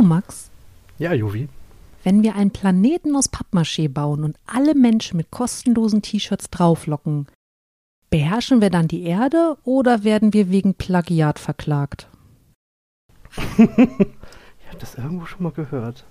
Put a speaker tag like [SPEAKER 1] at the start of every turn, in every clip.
[SPEAKER 1] Du, Max,
[SPEAKER 2] Ja, Juvi.
[SPEAKER 1] wenn wir einen Planeten aus Pappmaché bauen und alle Menschen mit kostenlosen T-Shirts drauflocken, beherrschen wir dann die Erde oder werden wir wegen Plagiat verklagt?
[SPEAKER 2] Ich habe das irgendwo schon mal gehört.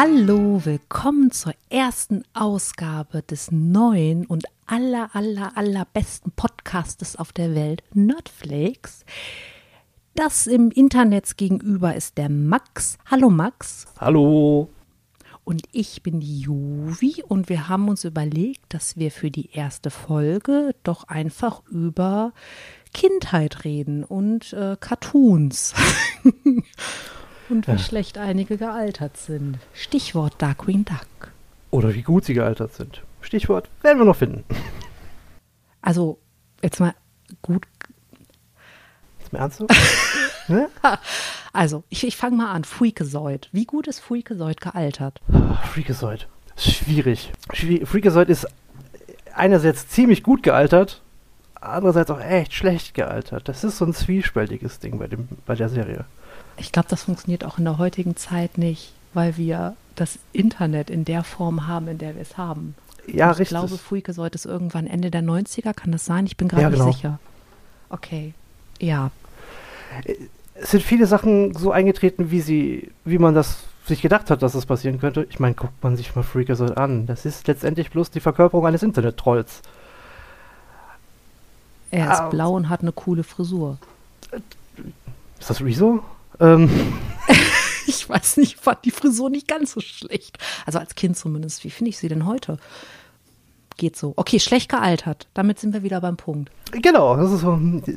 [SPEAKER 1] Hallo, willkommen zur ersten Ausgabe des neuen und aller, aller, allerbesten Podcastes auf der Welt, Nerdflakes. Das im Internet gegenüber ist der Max. Hallo Max.
[SPEAKER 2] Hallo.
[SPEAKER 1] Und ich bin die Juvi und wir haben uns überlegt, dass wir für die erste Folge doch einfach über Kindheit reden und äh, Cartoons. und wie
[SPEAKER 2] Ja.
[SPEAKER 1] schlecht einige gealtert sind. Stichwort Darkwing Duck.
[SPEAKER 2] Oder wie gut sie gealtert sind. Stichwort werden wir noch finden.
[SPEAKER 1] Also, jetzt mal gut.
[SPEAKER 2] Ist mir ernst so? ne?
[SPEAKER 1] Also, ich, ich fange mal an. Freakazoid. Wie gut ist Freakazoid gealtert?
[SPEAKER 2] Freakazoid. Schwierig. Schwie- Freakazoid ist einerseits ziemlich gut gealtert, andererseits auch echt schlecht gealtert. Das ist so ein zwiespältiges Ding bei, dem, bei der Serie.
[SPEAKER 1] Ich glaube, das funktioniert auch in der heutigen Zeit nicht, weil wir das Internet in der Form haben, in der wir es haben.
[SPEAKER 2] Ja,
[SPEAKER 1] ich
[SPEAKER 2] richtig.
[SPEAKER 1] glaube, Freakazoid ist irgendwann Ende der 90er, kann das sein? Ich bin gerade
[SPEAKER 2] Ja, genau.
[SPEAKER 1] nicht sicher. Okay. Ja.
[SPEAKER 2] es sind viele Sachen so eingetreten, wie sie, wie man das sich gedacht hat, dass das passieren könnte. Ich meine, guckt man sich mal Freakazoid an. Das ist letztendlich bloß die Verkörperung eines Internet-Trolls.
[SPEAKER 1] Er ist
[SPEAKER 2] Au.
[SPEAKER 1] blau und hat eine coole Frisur.
[SPEAKER 2] Ist das Rezo? Ähm,
[SPEAKER 1] Ich weiß nicht, ich fand die Frisur nicht ganz so schlecht. Also als Kind zumindest. Wie finde ich sie denn heute? Geht so. Okay, schlecht gealtert. Damit sind wir wieder beim Punkt.
[SPEAKER 2] genau, das ist so. Die,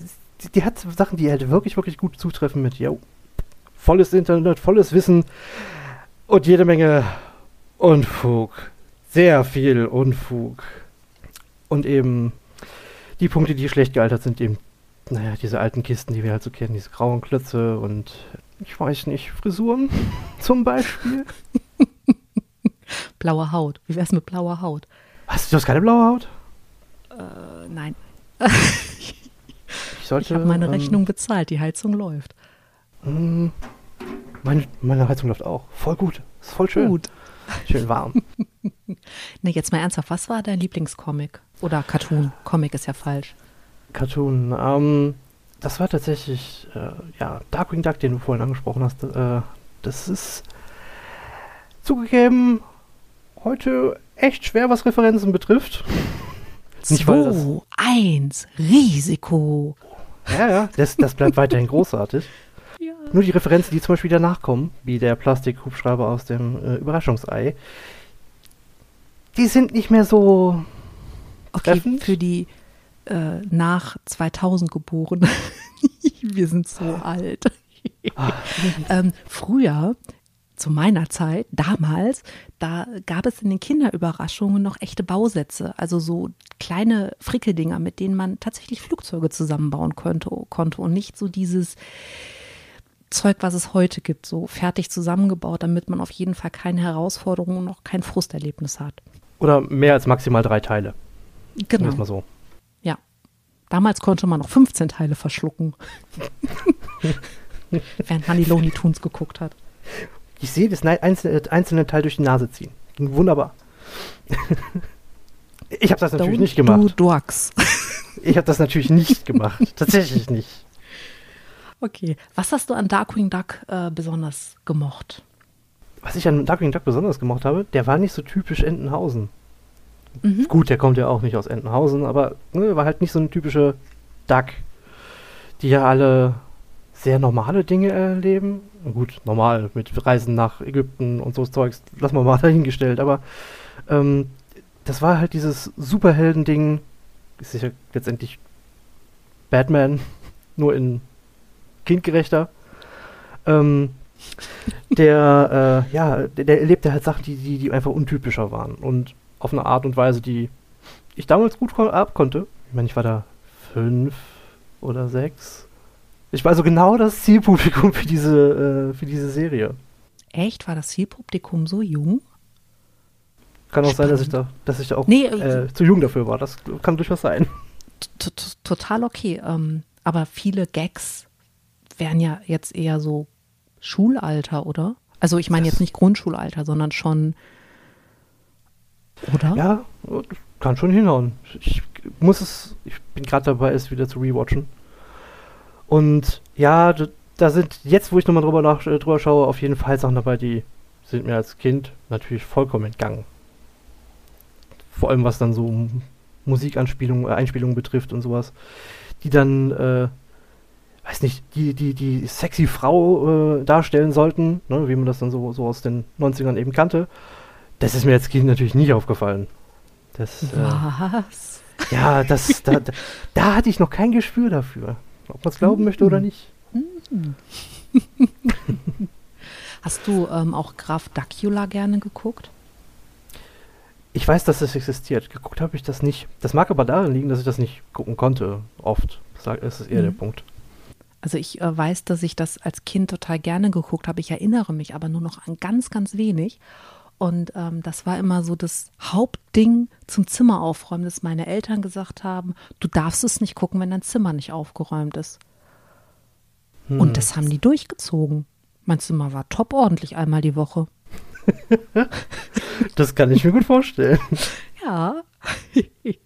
[SPEAKER 2] die hat Sachen, die halt wirklich, wirklich gut zutreffen mit, ja, volles Internet, volles Wissen und jede Menge Unfug. Sehr viel Unfug. Und eben die Punkte, die schlecht gealtert sind, eben, naja, diese alten Kisten, die wir halt so kennen, diese grauen Klötze und ich weiß nicht, Frisuren zum Beispiel.
[SPEAKER 1] Blaue Haut. Wie wär's mit blauer Haut?
[SPEAKER 2] Was, du hast keine blaue Haut?
[SPEAKER 1] Äh, nein.
[SPEAKER 2] Ich sollte.
[SPEAKER 1] Ich habe meine
[SPEAKER 2] ähm,
[SPEAKER 1] Rechnung bezahlt. Die Heizung läuft.
[SPEAKER 2] Mm, Meine, meine Heizung läuft auch. Voll gut. Ist voll schön.
[SPEAKER 1] Gut.
[SPEAKER 2] Schön warm.
[SPEAKER 1] Ne, jetzt mal ernsthaft. Was war dein Lieblingscomic? Oder Cartoon? Comic ist ja falsch.
[SPEAKER 2] Cartoon. Ähm, das war tatsächlich, äh, ja, Darkwing Duck, den du vorhin angesprochen hast. Äh, das ist zugegeben heute echt schwer, was Referenzen betrifft. Nicht, weil das-
[SPEAKER 1] Zwei, eins, Risiko.
[SPEAKER 2] Ja, ja, das, das bleibt weiterhin großartig.
[SPEAKER 1] Ja.
[SPEAKER 2] Nur die Referenzen, die zum Beispiel danach kommen, wie der Plastikhubschrauber aus dem äh, Überraschungsei, die sind nicht mehr so
[SPEAKER 1] Okay,
[SPEAKER 2] Treffend.
[SPEAKER 1] für die äh, nach 2000 Geborenen. Wir sind so alt.
[SPEAKER 2] Ah.
[SPEAKER 1] ähm, früher, zu meiner Zeit, damals, da gab es in den Kinderüberraschungen noch echte Bausätze, also so kleine Frickeldinger, mit denen man tatsächlich Flugzeuge zusammenbauen könnte, konnte und nicht so dieses Zeug, was es heute gibt, so fertig zusammengebaut, damit man auf jeden Fall keine Herausforderungen und auch kein Frusterlebnis hat.
[SPEAKER 2] Oder mehr als maximal drei Teile.
[SPEAKER 1] Genau.
[SPEAKER 2] mal so.
[SPEAKER 1] Damals konnte man noch 15 Teile verschlucken. Während man die Looney Tunes geguckt hat.
[SPEAKER 2] Ich sehe das einzelne, einzelne Teil durch die Nase ziehen. Ging wunderbar. ich habe das natürlich
[SPEAKER 1] Don't
[SPEAKER 2] nicht gemacht.
[SPEAKER 1] Do drugs.
[SPEAKER 2] Ich habe das natürlich nicht gemacht. Tatsächlich nicht.
[SPEAKER 1] Okay. Was hast du an Darkwing Duck äh, besonders gemocht?
[SPEAKER 2] Was ich an Darkwing Duck besonders gemacht habe, der war nicht so typisch Entenhausen.
[SPEAKER 1] Mhm.
[SPEAKER 2] Gut, der kommt ja auch nicht aus Entenhausen, aber ne, war halt nicht so eine typische Duck, die ja alle sehr normale Dinge erleben. Gut, normal mit Reisen nach Ägypten und so Zeugs, lassen wir mal dahingestellt, aber ähm, das war halt dieses Superhelden-Ding, ist ja letztendlich Batman, nur in kindgerechter. Ähm, der, äh, ja, der, der erlebte halt Sachen, die, die, die einfach untypischer waren. Und auf eine Art und Weise, die ich damals gut ab konnte. Ich meine, ich war da fünf oder sechs. Ich war so genau das Zielpublikum für diese, äh, für diese Serie.
[SPEAKER 1] Echt? War das Zielpublikum so jung?
[SPEAKER 2] Kann auch sein, dass ich da, dass ich da auch
[SPEAKER 1] Nee,
[SPEAKER 2] äh, zu jung dafür war. Das kann durchaus sein.
[SPEAKER 1] T- t- Total okay. Ähm, aber viele Gags wären ja jetzt eher so Schulalter, oder? Also ich meine jetzt nicht Grundschulalter, sondern schon. Oder?
[SPEAKER 2] Ja, kann schon hinhauen. Ich muss es, ich bin gerade dabei, es wieder zu rewatchen. Und ja, da sind jetzt, wo ich nochmal drüber, nach, äh, drüber schaue, auf jeden Fall Sachen dabei, die sind mir als Kind natürlich vollkommen entgangen. Vor allem was dann so Musikanspielungen, äh, Einspielungen betrifft und sowas, die dann, äh, weiß nicht, die, die, die sexy Frau äh, darstellen sollten, ne, wie man das dann so, so aus den 90ern eben kannte. Das ist mir als Kind natürlich nicht aufgefallen. Das, äh,
[SPEAKER 1] Was?
[SPEAKER 2] ja, das, da, da, da hatte ich noch kein Gespür dafür. Ob man es glauben möchte oder nicht.
[SPEAKER 1] Hast du ähm, auch Graf Dacula gerne geguckt?
[SPEAKER 2] Ich weiß, dass es existiert. Geguckt habe ich das nicht. Das mag aber daran liegen, dass ich das nicht gucken konnte. Oft. Das ist eher der
[SPEAKER 1] Mhm.
[SPEAKER 2] Punkt.
[SPEAKER 1] Also ich äh, weiß, dass ich das als Kind total gerne geguckt habe. Ich erinnere mich aber nur noch an ganz, ganz wenig. Und ähm, das war immer so das Hauptding zum Zimmer aufräumen, dass meine Eltern gesagt haben, du darfst es nicht gucken, wenn dein Zimmer nicht aufgeräumt ist.
[SPEAKER 2] Hm.
[SPEAKER 1] Und das haben die durchgezogen. Mein Zimmer war top ordentlich einmal die Woche.
[SPEAKER 2] Das kann ich mir gut vorstellen.
[SPEAKER 1] Ja.
[SPEAKER 2] Ich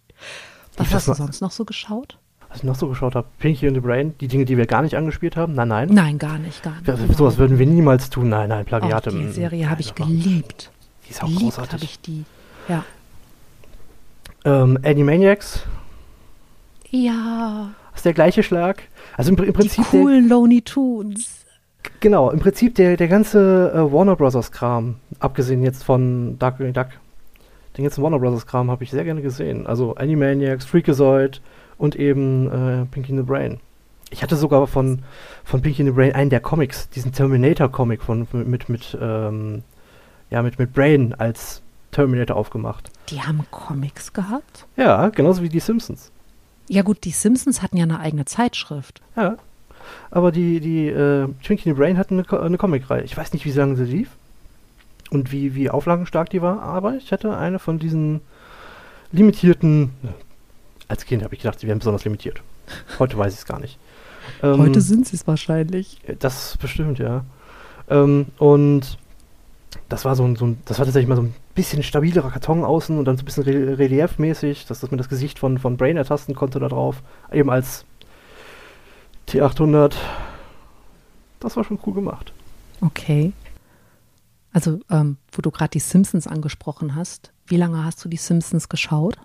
[SPEAKER 1] Was
[SPEAKER 2] weiß
[SPEAKER 1] hast du sonst noch so geschaut?
[SPEAKER 2] Was ich noch so geschaut habe, Pinky and the Brain, die Dinge, die wir gar nicht angespielt haben. Nein, nein.
[SPEAKER 1] Nein, gar nicht, gar nicht.
[SPEAKER 2] Ja, sowas würden wir niemals tun. Nein, nein,
[SPEAKER 1] Auch
[SPEAKER 2] Plagiate.
[SPEAKER 1] die
[SPEAKER 2] mm,
[SPEAKER 1] Serie habe ich geliebt.
[SPEAKER 2] Die ist auch
[SPEAKER 1] Geliebt
[SPEAKER 2] großartig.
[SPEAKER 1] habe ich die. Ja.
[SPEAKER 2] Ähm, Animaniacs
[SPEAKER 1] Ja,
[SPEAKER 2] ist der gleiche Schlag. Also im, im
[SPEAKER 1] die
[SPEAKER 2] Prinzip der,
[SPEAKER 1] coolen Looney Tunes.
[SPEAKER 2] Genau, im Prinzip der, der ganze äh, Warner Brothers Kram, abgesehen jetzt von Dark Duck, den ganzen Warner Brothers Kram habe ich sehr gerne gesehen. Also Animaniacs, Freakazoid und eben äh, Pinky in the Brain. Ich hatte sogar von, von Pinky in the Brain einen der Comics, diesen Terminator-Comic von mit, mit, ähm, ja, mit, mit Brain als Terminator aufgemacht.
[SPEAKER 1] Die haben Comics gehabt?
[SPEAKER 2] Ja, genauso wie die Simpsons.
[SPEAKER 1] Ja gut, die Simpsons hatten ja eine eigene Zeitschrift.
[SPEAKER 2] Ja. Aber die, die äh, Twinkie in the Brain hatten eine, eine Comicreihe. Ich weiß nicht, wie lange sie lief und wie, wie auflagenstark die war, aber ich hatte eine von diesen limitierten. Als Kind habe ich gedacht, sie wären besonders limitiert. Heute weiß ich es gar nicht. Ähm,
[SPEAKER 1] Heute sind sie es wahrscheinlich.
[SPEAKER 2] Das bestimmt, ja. Ähm, und das war so ein, so ein, das war tatsächlich mal so ein bisschen stabilerer Karton außen und dann so ein bisschen re reliefmäßig, dass, dass man das Gesicht von, von Brain ertasten konnte da drauf. Eben als T800. Das war schon cool gemacht.
[SPEAKER 1] Okay. Also, ähm, wo du gerade die Simpsons angesprochen hast, wie lange hast du die Simpsons geschaut?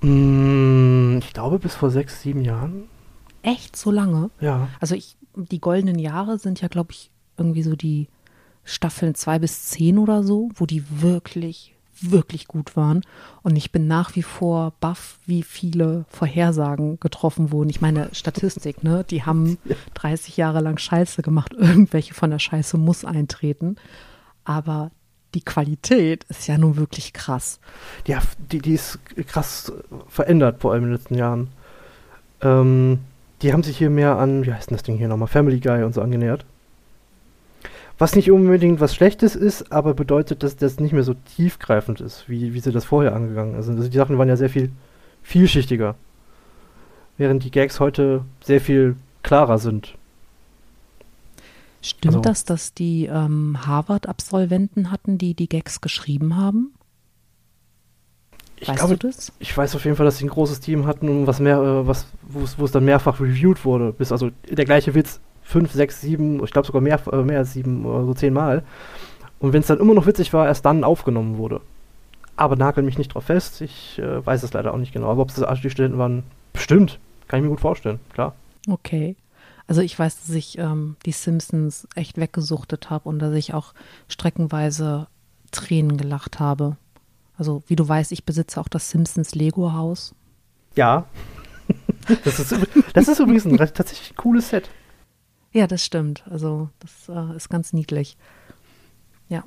[SPEAKER 2] Mm, ich glaube bis vor sechs, sieben Jahren.
[SPEAKER 1] Echt so lange?
[SPEAKER 2] Ja.
[SPEAKER 1] Also ich, die goldenen Jahre sind ja, glaube ich, irgendwie so die Staffeln zwei bis zehn oder so, wo die wirklich, wirklich gut waren. Und ich bin nach wie vor baff, wie viele Vorhersagen getroffen wurden. Ich meine, Statistik, ne? Die haben 30 Jahre lang Scheiße gemacht. Irgendwelche von der Scheiße muss eintreten. Aber die Qualität ist ja nun wirklich krass.
[SPEAKER 2] Ja, die, die ist krass verändert, vor allem in den letzten Jahren. Ähm, die haben sich hier mehr an, wie heißt denn das Ding hier nochmal, Family Guy und so angenähert. Was nicht unbedingt was Schlechtes ist, aber bedeutet, dass das nicht mehr so tiefgreifend ist, wie, wie sie das vorher angegangen sind. Also die Sachen waren ja sehr viel vielschichtiger. Während die Gags heute sehr viel klarer sind.
[SPEAKER 1] Stimmt
[SPEAKER 2] Also-
[SPEAKER 1] das, dass die ähm, Harvard-Absolventen hatten, die die Gags geschrieben haben?
[SPEAKER 2] Ich
[SPEAKER 1] weißt
[SPEAKER 2] glaube,
[SPEAKER 1] du das?
[SPEAKER 2] ich weiß auf jeden Fall, dass sie ein großes Team hatten was mehr, äh, was, wo es wo es dann mehrfach reviewed wurde. Bis also der gleiche Witz fünf, sechs, sieben, ich glaube sogar mehr, äh, mehr als sieben oder so zehnmal. Und wenn es dann immer noch witzig war, erst dann aufgenommen wurde. Aber nagel mich nicht drauf fest. Ich äh, weiß es leider auch nicht genau. Aber ob es die Studenten waren, bestimmt. Kann ich mir gut vorstellen, klar.
[SPEAKER 1] Okay. Also ich weiß, dass ich ähm, die Simpsons echt weggesuchtet habe und dass ich auch streckenweise Tränen gelacht habe. Also wie du weißt, ich besitze auch das Simpsons Lego Haus.
[SPEAKER 2] Ja. das, ist, das ist übrigens ein tatsächlich cooles Set.
[SPEAKER 1] Ja, das stimmt. Also das äh, ist ganz niedlich. Ja.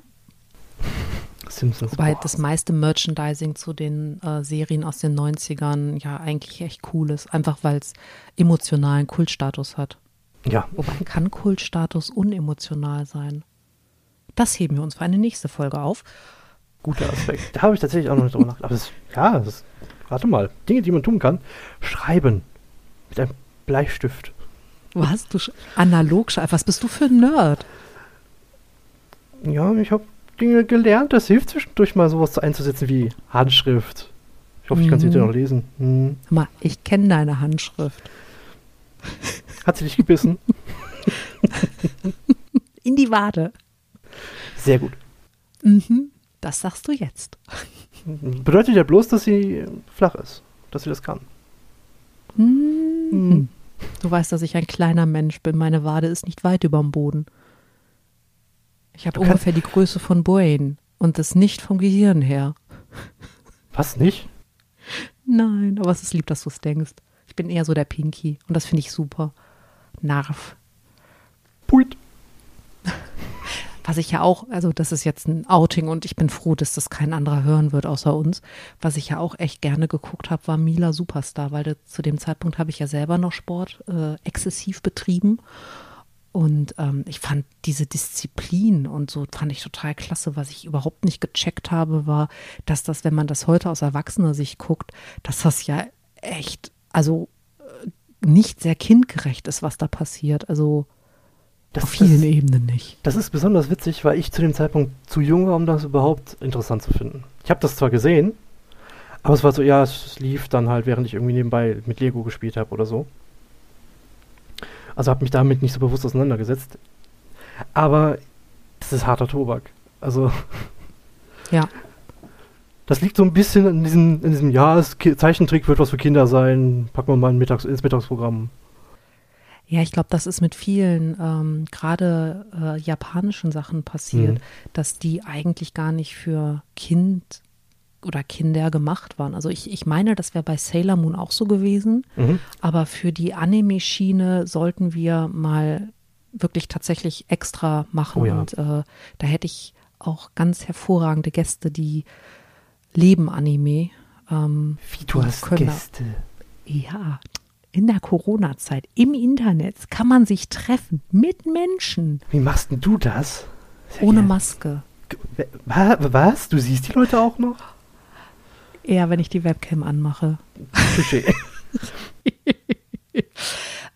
[SPEAKER 2] Simpsons.
[SPEAKER 1] Wobei
[SPEAKER 2] boah.
[SPEAKER 1] das meiste Merchandising zu den äh, Serien aus den 90ern ja eigentlich echt cool ist. Einfach weil es emotionalen Kultstatus hat.
[SPEAKER 2] Ja,
[SPEAKER 1] Wobei kann Kultstatus unemotional sein? Das heben wir uns für eine nächste Folge auf.
[SPEAKER 2] guter Aspekt. Da habe ich tatsächlich auch noch nicht drüber nachgedacht. Aber das, ja, das, warte mal. Dinge, die man tun kann. Schreiben. Mit einem Bleistift.
[SPEAKER 1] Was? Du sch- analog? Was bist du für ein Nerd?
[SPEAKER 2] Ja, ich habe Dinge gelernt. Das hilft zwischendurch mal sowas einzusetzen wie Handschrift. Ich hoffe, ich kann es
[SPEAKER 1] Mhm.
[SPEAKER 2] hinterher noch lesen. Hm.
[SPEAKER 1] Mal, ich kenne deine Handschrift.
[SPEAKER 2] Hat sie dich gebissen?
[SPEAKER 1] In die Wade.
[SPEAKER 2] Sehr gut.
[SPEAKER 1] Mhm. Das sagst du jetzt.
[SPEAKER 2] Bedeutet ja bloß, dass sie flach ist. Dass sie das kann.
[SPEAKER 1] Mhm. Du weißt, dass ich ein kleiner Mensch bin. Meine Wade ist nicht weit über dem Boden. Ich habe ungefähr die Größe von Brain und das nicht vom Gehirn her.
[SPEAKER 2] Was nicht?
[SPEAKER 1] Nein, aber es ist lieb, dass du es denkst. Ich bin eher so der Pinky und das finde ich super. Narf.
[SPEAKER 2] Puit.
[SPEAKER 1] Was ich ja auch, also das ist jetzt ein Outing und ich bin froh, dass das kein anderer hören wird außer uns. Was ich ja auch echt gerne geguckt habe, war Mila Superstar, weil zu dem Zeitpunkt habe ich ja selber noch Sport äh, exzessiv betrieben. Und ähm, ich fand diese Disziplin und so fand ich total klasse. Was ich überhaupt nicht gecheckt habe, war, dass das, wenn man das heute aus erwachsener Sicht guckt, dass das ja echt, also äh, nicht sehr kindgerecht ist, was da passiert. Also
[SPEAKER 2] Das,
[SPEAKER 1] auf vielen
[SPEAKER 2] das,
[SPEAKER 1] Ebenen nicht.
[SPEAKER 2] das ist besonders witzig, weil ich zu dem Zeitpunkt zu jung war, um das überhaupt interessant zu finden. Ich habe das zwar gesehen, aber es war so, ja, es lief dann halt, während ich irgendwie nebenbei mit Lego gespielt habe oder so. Also habe mich damit nicht so bewusst auseinandergesetzt. Aber das ist harter Tobak. Also
[SPEAKER 1] Ja.
[SPEAKER 2] das liegt so ein bisschen in diesem, in diesem ja, Zeichentrick wird was für Kinder sein, packen wir mal in Mittags, ins Mittagsprogramm.
[SPEAKER 1] Ja, ich glaube, das ist mit vielen, ähm, gerade äh, japanischen Sachen passiert,
[SPEAKER 2] Mhm.
[SPEAKER 1] dass die eigentlich gar nicht für Kind oder Kinder gemacht waren. Also ich, ich meine, das wäre bei Sailor Moon auch so gewesen,
[SPEAKER 2] Mhm.
[SPEAKER 1] aber für die Anime-Schiene sollten wir mal wirklich tatsächlich extra machen.
[SPEAKER 2] Oh ja.
[SPEAKER 1] Und äh, da hätte ich auch ganz hervorragende Gäste, die leben Anime. Ähm,
[SPEAKER 2] Wie du hast
[SPEAKER 1] können-
[SPEAKER 2] Gäste.
[SPEAKER 1] ja, in der Corona-Zeit im Internet kann man sich treffen mit Menschen
[SPEAKER 2] Wie machst denn du das? Sehr
[SPEAKER 1] ohne
[SPEAKER 2] geil.
[SPEAKER 1] Maske.
[SPEAKER 2] Wa- Was? Du siehst die Leute auch noch?
[SPEAKER 1] Eher, wenn ich die Webcam anmache.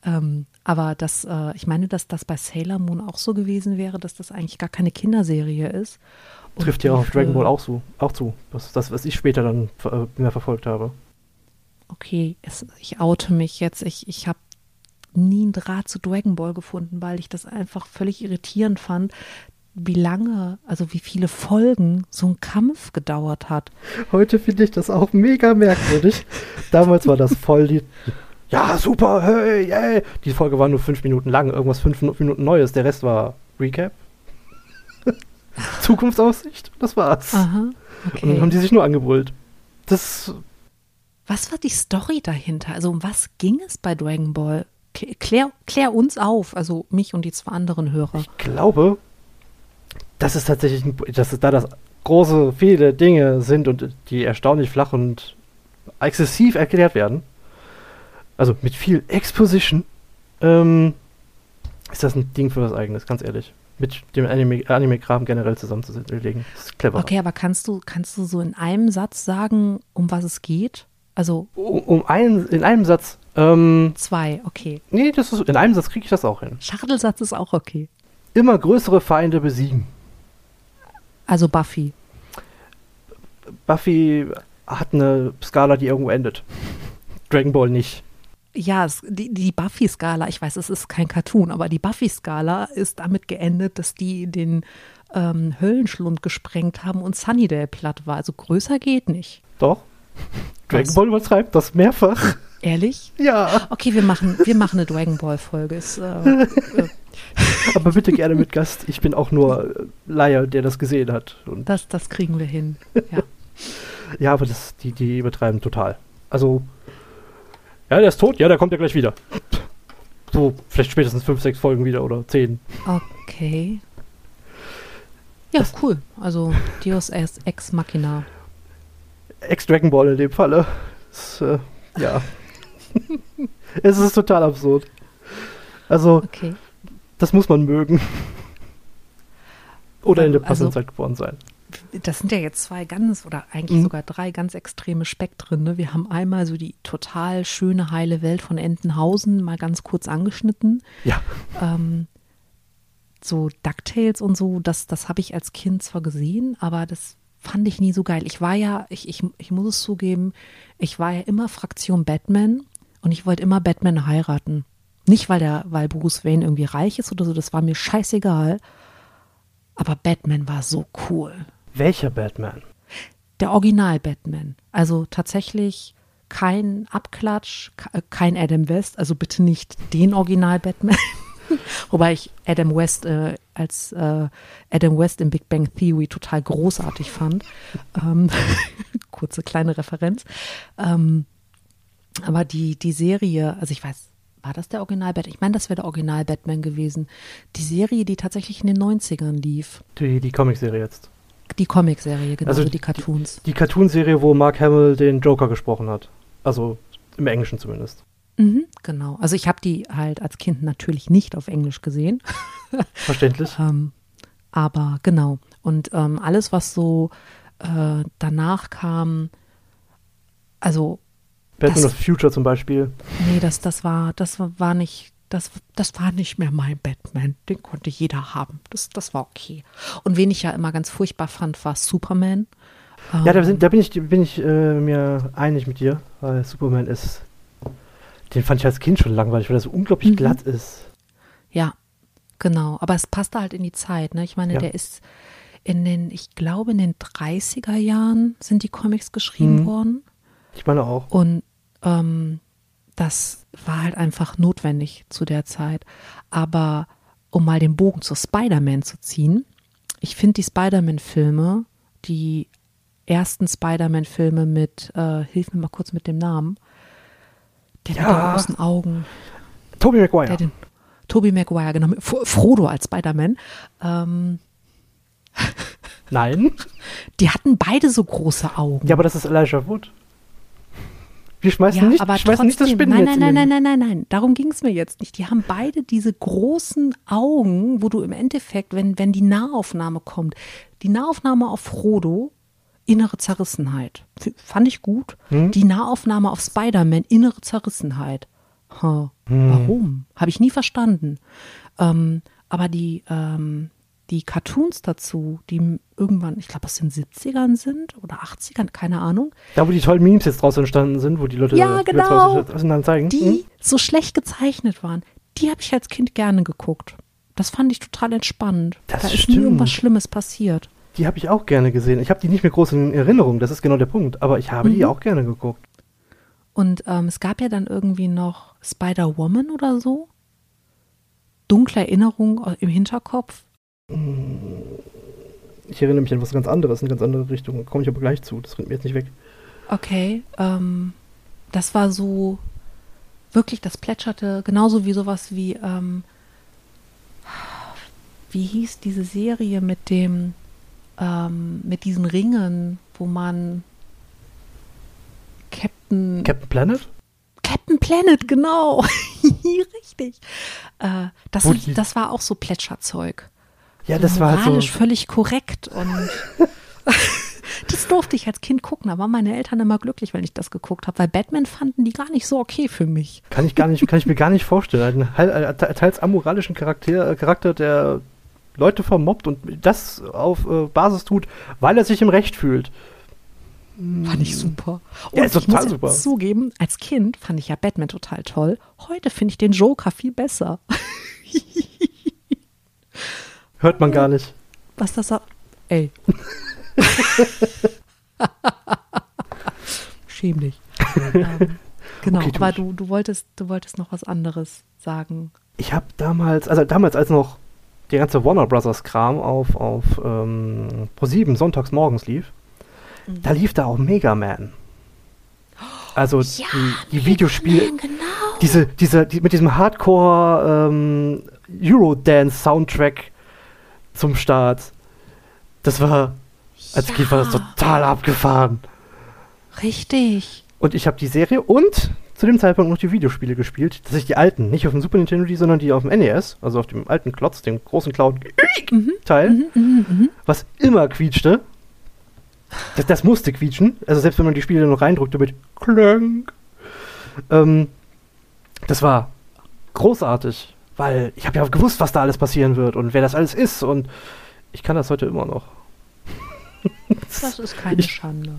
[SPEAKER 1] Ähm, aber das, äh, ich meine, dass das bei Sailor Moon auch so gewesen wäre, dass das eigentlich gar keine Kinderserie ist. Und
[SPEAKER 2] Trifft ja auf Dragon Ball auch zu. Auch zu. Das, das was ich später dann äh, mehr verfolgt habe.
[SPEAKER 1] Okay, es, ich oute mich jetzt. Ich, ich habe nie einen Draht zu Dragon Ball gefunden, weil ich das einfach völlig irritierend fand, wie lange, also wie viele Folgen so ein Kampf gedauert hat.
[SPEAKER 2] Heute finde ich das auch mega merkwürdig. Damals war das voll die. Ja, super, hey, yay. Die Folge war nur fünf Minuten lang, irgendwas fünf Minuten Neues. Der Rest war Recap. Zukunftsaussicht, das war's.
[SPEAKER 1] Aha,
[SPEAKER 2] Und dann
[SPEAKER 1] okay.
[SPEAKER 2] haben die sich nur angebrüllt. Das
[SPEAKER 1] Was war die Story dahinter? Also um was ging es bei Dragon Ball? Klär, klär uns auf, also mich und die zwei anderen Hörer.
[SPEAKER 2] Ich glaube, dass es tatsächlich, ein, dass es da das große, viele Dinge sind und die erstaunlich flach und exzessiv erklärt werden. Also mit viel Exposition. Ähm, ist das ein Ding für was eigenes, ganz ehrlich. Mit dem Anime- Anime-Kram generell zusammenzulegen. Das ist clever.
[SPEAKER 1] Okay, aber kannst du, kannst du so in einem Satz sagen, um was es geht? Also
[SPEAKER 2] Um, um einen, in einem Satz. Ähm,
[SPEAKER 1] zwei, okay.
[SPEAKER 2] nee, das ist, in einem Satz kriege ich das auch hin.
[SPEAKER 1] Schachtelsatz ist auch okay.
[SPEAKER 2] Immer größere Feinde besiegen.
[SPEAKER 1] Also Buffy.
[SPEAKER 2] Buffy hat eine Skala, die irgendwo endet. Dragon Ball nicht.
[SPEAKER 1] Ja, es, die, die Buffy-Skala, ich weiß, es ist kein Cartoon, aber die Buffy-Skala ist damit geendet, dass die den ähm, Höllenschlund gesprengt haben und Sunnydale platt war. Also größer geht nicht.
[SPEAKER 2] Doch. Dragon
[SPEAKER 1] Was?
[SPEAKER 2] Ball übertreibt das mehrfach.
[SPEAKER 1] Ehrlich?
[SPEAKER 2] Ja.
[SPEAKER 1] Okay, wir machen, wir machen eine Dragon Ball-Folge. Ist, Äh, äh,
[SPEAKER 2] Aber bitte gerne mit Gast. Ich bin auch nur Laie, der das gesehen hat. Und
[SPEAKER 1] das, das kriegen wir hin. Ja.
[SPEAKER 2] ja, aber das, die, die übertreiben total. Also, ja, der ist tot. Ja, der kommt ja gleich wieder. So, vielleicht spätestens fünf, sechs Folgen wieder oder zehn.
[SPEAKER 1] Okay. Ja, cool. Also Deus Ex Machina.
[SPEAKER 2] Ex-Dragon Ball in dem Falle. Das, äh, ja. es ist total absurd. Also,
[SPEAKER 1] Okay.
[SPEAKER 2] das muss man mögen. Oder in der
[SPEAKER 1] Also-
[SPEAKER 2] passenden Zeit geboren sein.
[SPEAKER 1] das sind ja jetzt zwei ganz oder eigentlich
[SPEAKER 2] Mhm.
[SPEAKER 1] sogar drei ganz extreme Spektren. Ne? Wir haben einmal so die total schöne, heile Welt von Entenhausen mal ganz kurz angeschnitten.
[SPEAKER 2] Ja.
[SPEAKER 1] Ähm, so DuckTales und so, das, das habe ich als Kind zwar gesehen, aber das fand ich nie so geil. Ich war ja, ich, ich, ich muss es zugeben, ich war ja immer Fraktion Batman und ich wollte immer Batman heiraten. Nicht, weil der, weil Bruce Wayne irgendwie reich ist oder so, das war mir scheißegal. Aber Batman war so cool.
[SPEAKER 2] Welcher Batman?
[SPEAKER 1] Der Original-Batman. Also tatsächlich kein Abklatsch, ke- kein Adam West, also bitte nicht den Original-Batman. Wobei ich Adam West äh, als äh, Adam West in Big Bang Theory total großartig fand. Ähm, kurze kleine Referenz. Ähm, aber die, die Serie, also ich weiß, war das der Original-Batman? Ich meine, das wäre der Original-Batman gewesen. Die Serie, die tatsächlich in den 90ern lief.
[SPEAKER 2] Die, die Comicserie jetzt.
[SPEAKER 1] Die Comicserie, genau,
[SPEAKER 2] Also
[SPEAKER 1] also die Cartoons.
[SPEAKER 2] Die Cartoonserie, wo Mark Hamill den Joker gesprochen hat. Also im Englischen zumindest.
[SPEAKER 1] Mhm, genau. Also ich habe die halt als Kind natürlich nicht auf Englisch gesehen.
[SPEAKER 2] Verständlich.
[SPEAKER 1] Ähm, aber genau. Und ähm, alles, was so äh, danach kam, also
[SPEAKER 2] Batman
[SPEAKER 1] das-
[SPEAKER 2] of Future zum Beispiel.
[SPEAKER 1] nee, das, das war, das war nicht, das, das war nicht mehr mein Batman. Den konnte jeder haben. Das, das war okay. Und wen ich ja immer ganz furchtbar fand, war Superman.
[SPEAKER 2] Ja, da, sind, da bin ich, bin ich äh, mir einig mit dir, weil Superman ist. Den fand ich als Kind schon langweilig, weil er so unglaublich
[SPEAKER 1] Mhm.
[SPEAKER 2] glatt ist.
[SPEAKER 1] Ja, genau. Aber es passte halt in die Zeit. Ne? Ich meine,
[SPEAKER 2] Ja.
[SPEAKER 1] der ist in den, ich glaube, in den 30er Jahren sind die Comics geschrieben
[SPEAKER 2] Mhm.
[SPEAKER 1] worden.
[SPEAKER 2] Ich meine auch.
[SPEAKER 1] Und ähm, das war halt einfach notwendig zu der Zeit. Aber um mal den Bogen zu Spider-Man zu ziehen, ich finde die Spider-Man-Filme, die ersten Spider-Man-Filme mit, äh, hilf mir mal kurz mit dem Namen, der mit
[SPEAKER 2] Ja.
[SPEAKER 1] den großen Augen,
[SPEAKER 2] Tobey
[SPEAKER 1] der
[SPEAKER 2] Maguire.
[SPEAKER 1] den Tobey Maguire, genau, mit Frodo als Spider-Man, ähm,
[SPEAKER 2] Nein.
[SPEAKER 1] die hatten beide so große Augen.
[SPEAKER 2] Ja, aber das ist Elijah Wood. Wir schmeißen
[SPEAKER 1] Ja,
[SPEAKER 2] nicht,
[SPEAKER 1] aber
[SPEAKER 2] schmeißen nicht das
[SPEAKER 1] trotzdem,
[SPEAKER 2] Spinnennetz
[SPEAKER 1] nein, nein,
[SPEAKER 2] in
[SPEAKER 1] nein, nein, nein, nein, nein, darum ging es mir jetzt nicht. Die haben beide diese großen Augen, wo du im Endeffekt, wenn, wenn die Nahaufnahme kommt, die Nahaufnahme auf Frodo, innere Zerrissenheit. Fand ich gut.
[SPEAKER 2] Hm?
[SPEAKER 1] Die Nahaufnahme auf Spider-Man, innere Zerrissenheit. Ha,
[SPEAKER 2] Hm.
[SPEAKER 1] Warum? Habe ich nie verstanden. Ähm, aber die, ähm, die Cartoons dazu, die irgendwann, ich glaube aus den 70ern sind oder 80ern, keine Ahnung,
[SPEAKER 2] Da, wo die tollen Memes jetzt draus entstanden sind, wo die Leute
[SPEAKER 1] Ja, genau.
[SPEAKER 2] Auseinander zeigen.
[SPEAKER 1] die
[SPEAKER 2] Hm?
[SPEAKER 1] so schlecht gezeichnet waren, die habe ich als Kind gerne geguckt. Das fand ich total entspannend.
[SPEAKER 2] Das
[SPEAKER 1] da ist
[SPEAKER 2] stimmt.
[SPEAKER 1] nie irgendwas Schlimmes passiert.
[SPEAKER 2] Die habe ich auch gerne gesehen. Ich habe die nicht mehr groß in Erinnerung, das ist genau der Punkt. Aber ich habe die
[SPEAKER 1] Mhm.
[SPEAKER 2] auch gerne geguckt.
[SPEAKER 1] Und ähm, es gab ja dann irgendwie noch Spider-Woman oder so. Dunkle Erinnerung im Hinterkopf.
[SPEAKER 2] Ich erinnere mich an was ganz anderes, in eine ganz andere Richtung. Da komme ich aber gleich zu. Das rennt mir jetzt nicht weg.
[SPEAKER 1] Okay, ähm, das war so wirklich, das plätscherte genauso wie sowas wie, ähm, wie hieß diese Serie mit dem, ähm, mit diesen Ringen, wo man Captain
[SPEAKER 2] Captain Planet?
[SPEAKER 1] Captain Planet, genau. Richtig. Äh, das, sind- das war auch so Plätscherzeug.
[SPEAKER 2] Ja, das war halt
[SPEAKER 1] moralisch
[SPEAKER 2] so.
[SPEAKER 1] völlig korrekt und das durfte ich als Kind gucken. Da waren meine Eltern immer glücklich, wenn ich das geguckt habe, weil Batman fanden die gar nicht so okay für mich.
[SPEAKER 2] Kann ich, gar nicht, kann ich mir gar nicht vorstellen. Te- teils amoralischen Charakter, Charakter, der Leute vermobbt und das auf äh, Basis tut, weil er sich im Recht fühlt.
[SPEAKER 1] Fand ich super. Und
[SPEAKER 2] Ja, ist
[SPEAKER 1] ich
[SPEAKER 2] total
[SPEAKER 1] muss
[SPEAKER 2] super.
[SPEAKER 1] zugeben, als Kind fand ich ja Batman total toll. Heute finde ich den Joker viel besser.
[SPEAKER 2] Hört man gar nicht.
[SPEAKER 1] Was das. Ey. Schäm dich. ähm, genau,
[SPEAKER 2] Okay,
[SPEAKER 1] aber du, du, wolltest, du wolltest noch was anderes sagen.
[SPEAKER 2] Ich habe damals, also damals, als noch der ganze Warner Brothers Kram auf, auf ähm, Pro7 sonntags morgens lief,
[SPEAKER 1] Mhm.
[SPEAKER 2] da lief da auch Mega Man. Also die, die Videospiele,
[SPEAKER 1] Man, genau.
[SPEAKER 2] diese, diese, die, mit diesem Hardcore ähm, Eurodance-Soundtrack zum Start. Das war, als Kind war das
[SPEAKER 1] Ja.
[SPEAKER 2] total abgefahren.
[SPEAKER 1] Richtig.
[SPEAKER 2] Und ich habe die Serie und zu dem Zeitpunkt noch die Videospiele gespielt. Das sind die alten, nicht auf dem Super Nintendo, die, sondern die auf dem NES, also auf dem alten Klotz, dem großen Cloud-Teil,
[SPEAKER 1] Mhm, mhm, mhm.
[SPEAKER 2] was immer quietschte. Das, das musste quietschen. Also selbst wenn man die Spiele noch reindrückte mit Klönk. Ähm, das war großartig, weil ich habe ja gewusst, was da alles passieren wird und wer das alles ist und ich kann das heute immer noch.
[SPEAKER 1] Das ist keine
[SPEAKER 2] Ich-
[SPEAKER 1] Schande.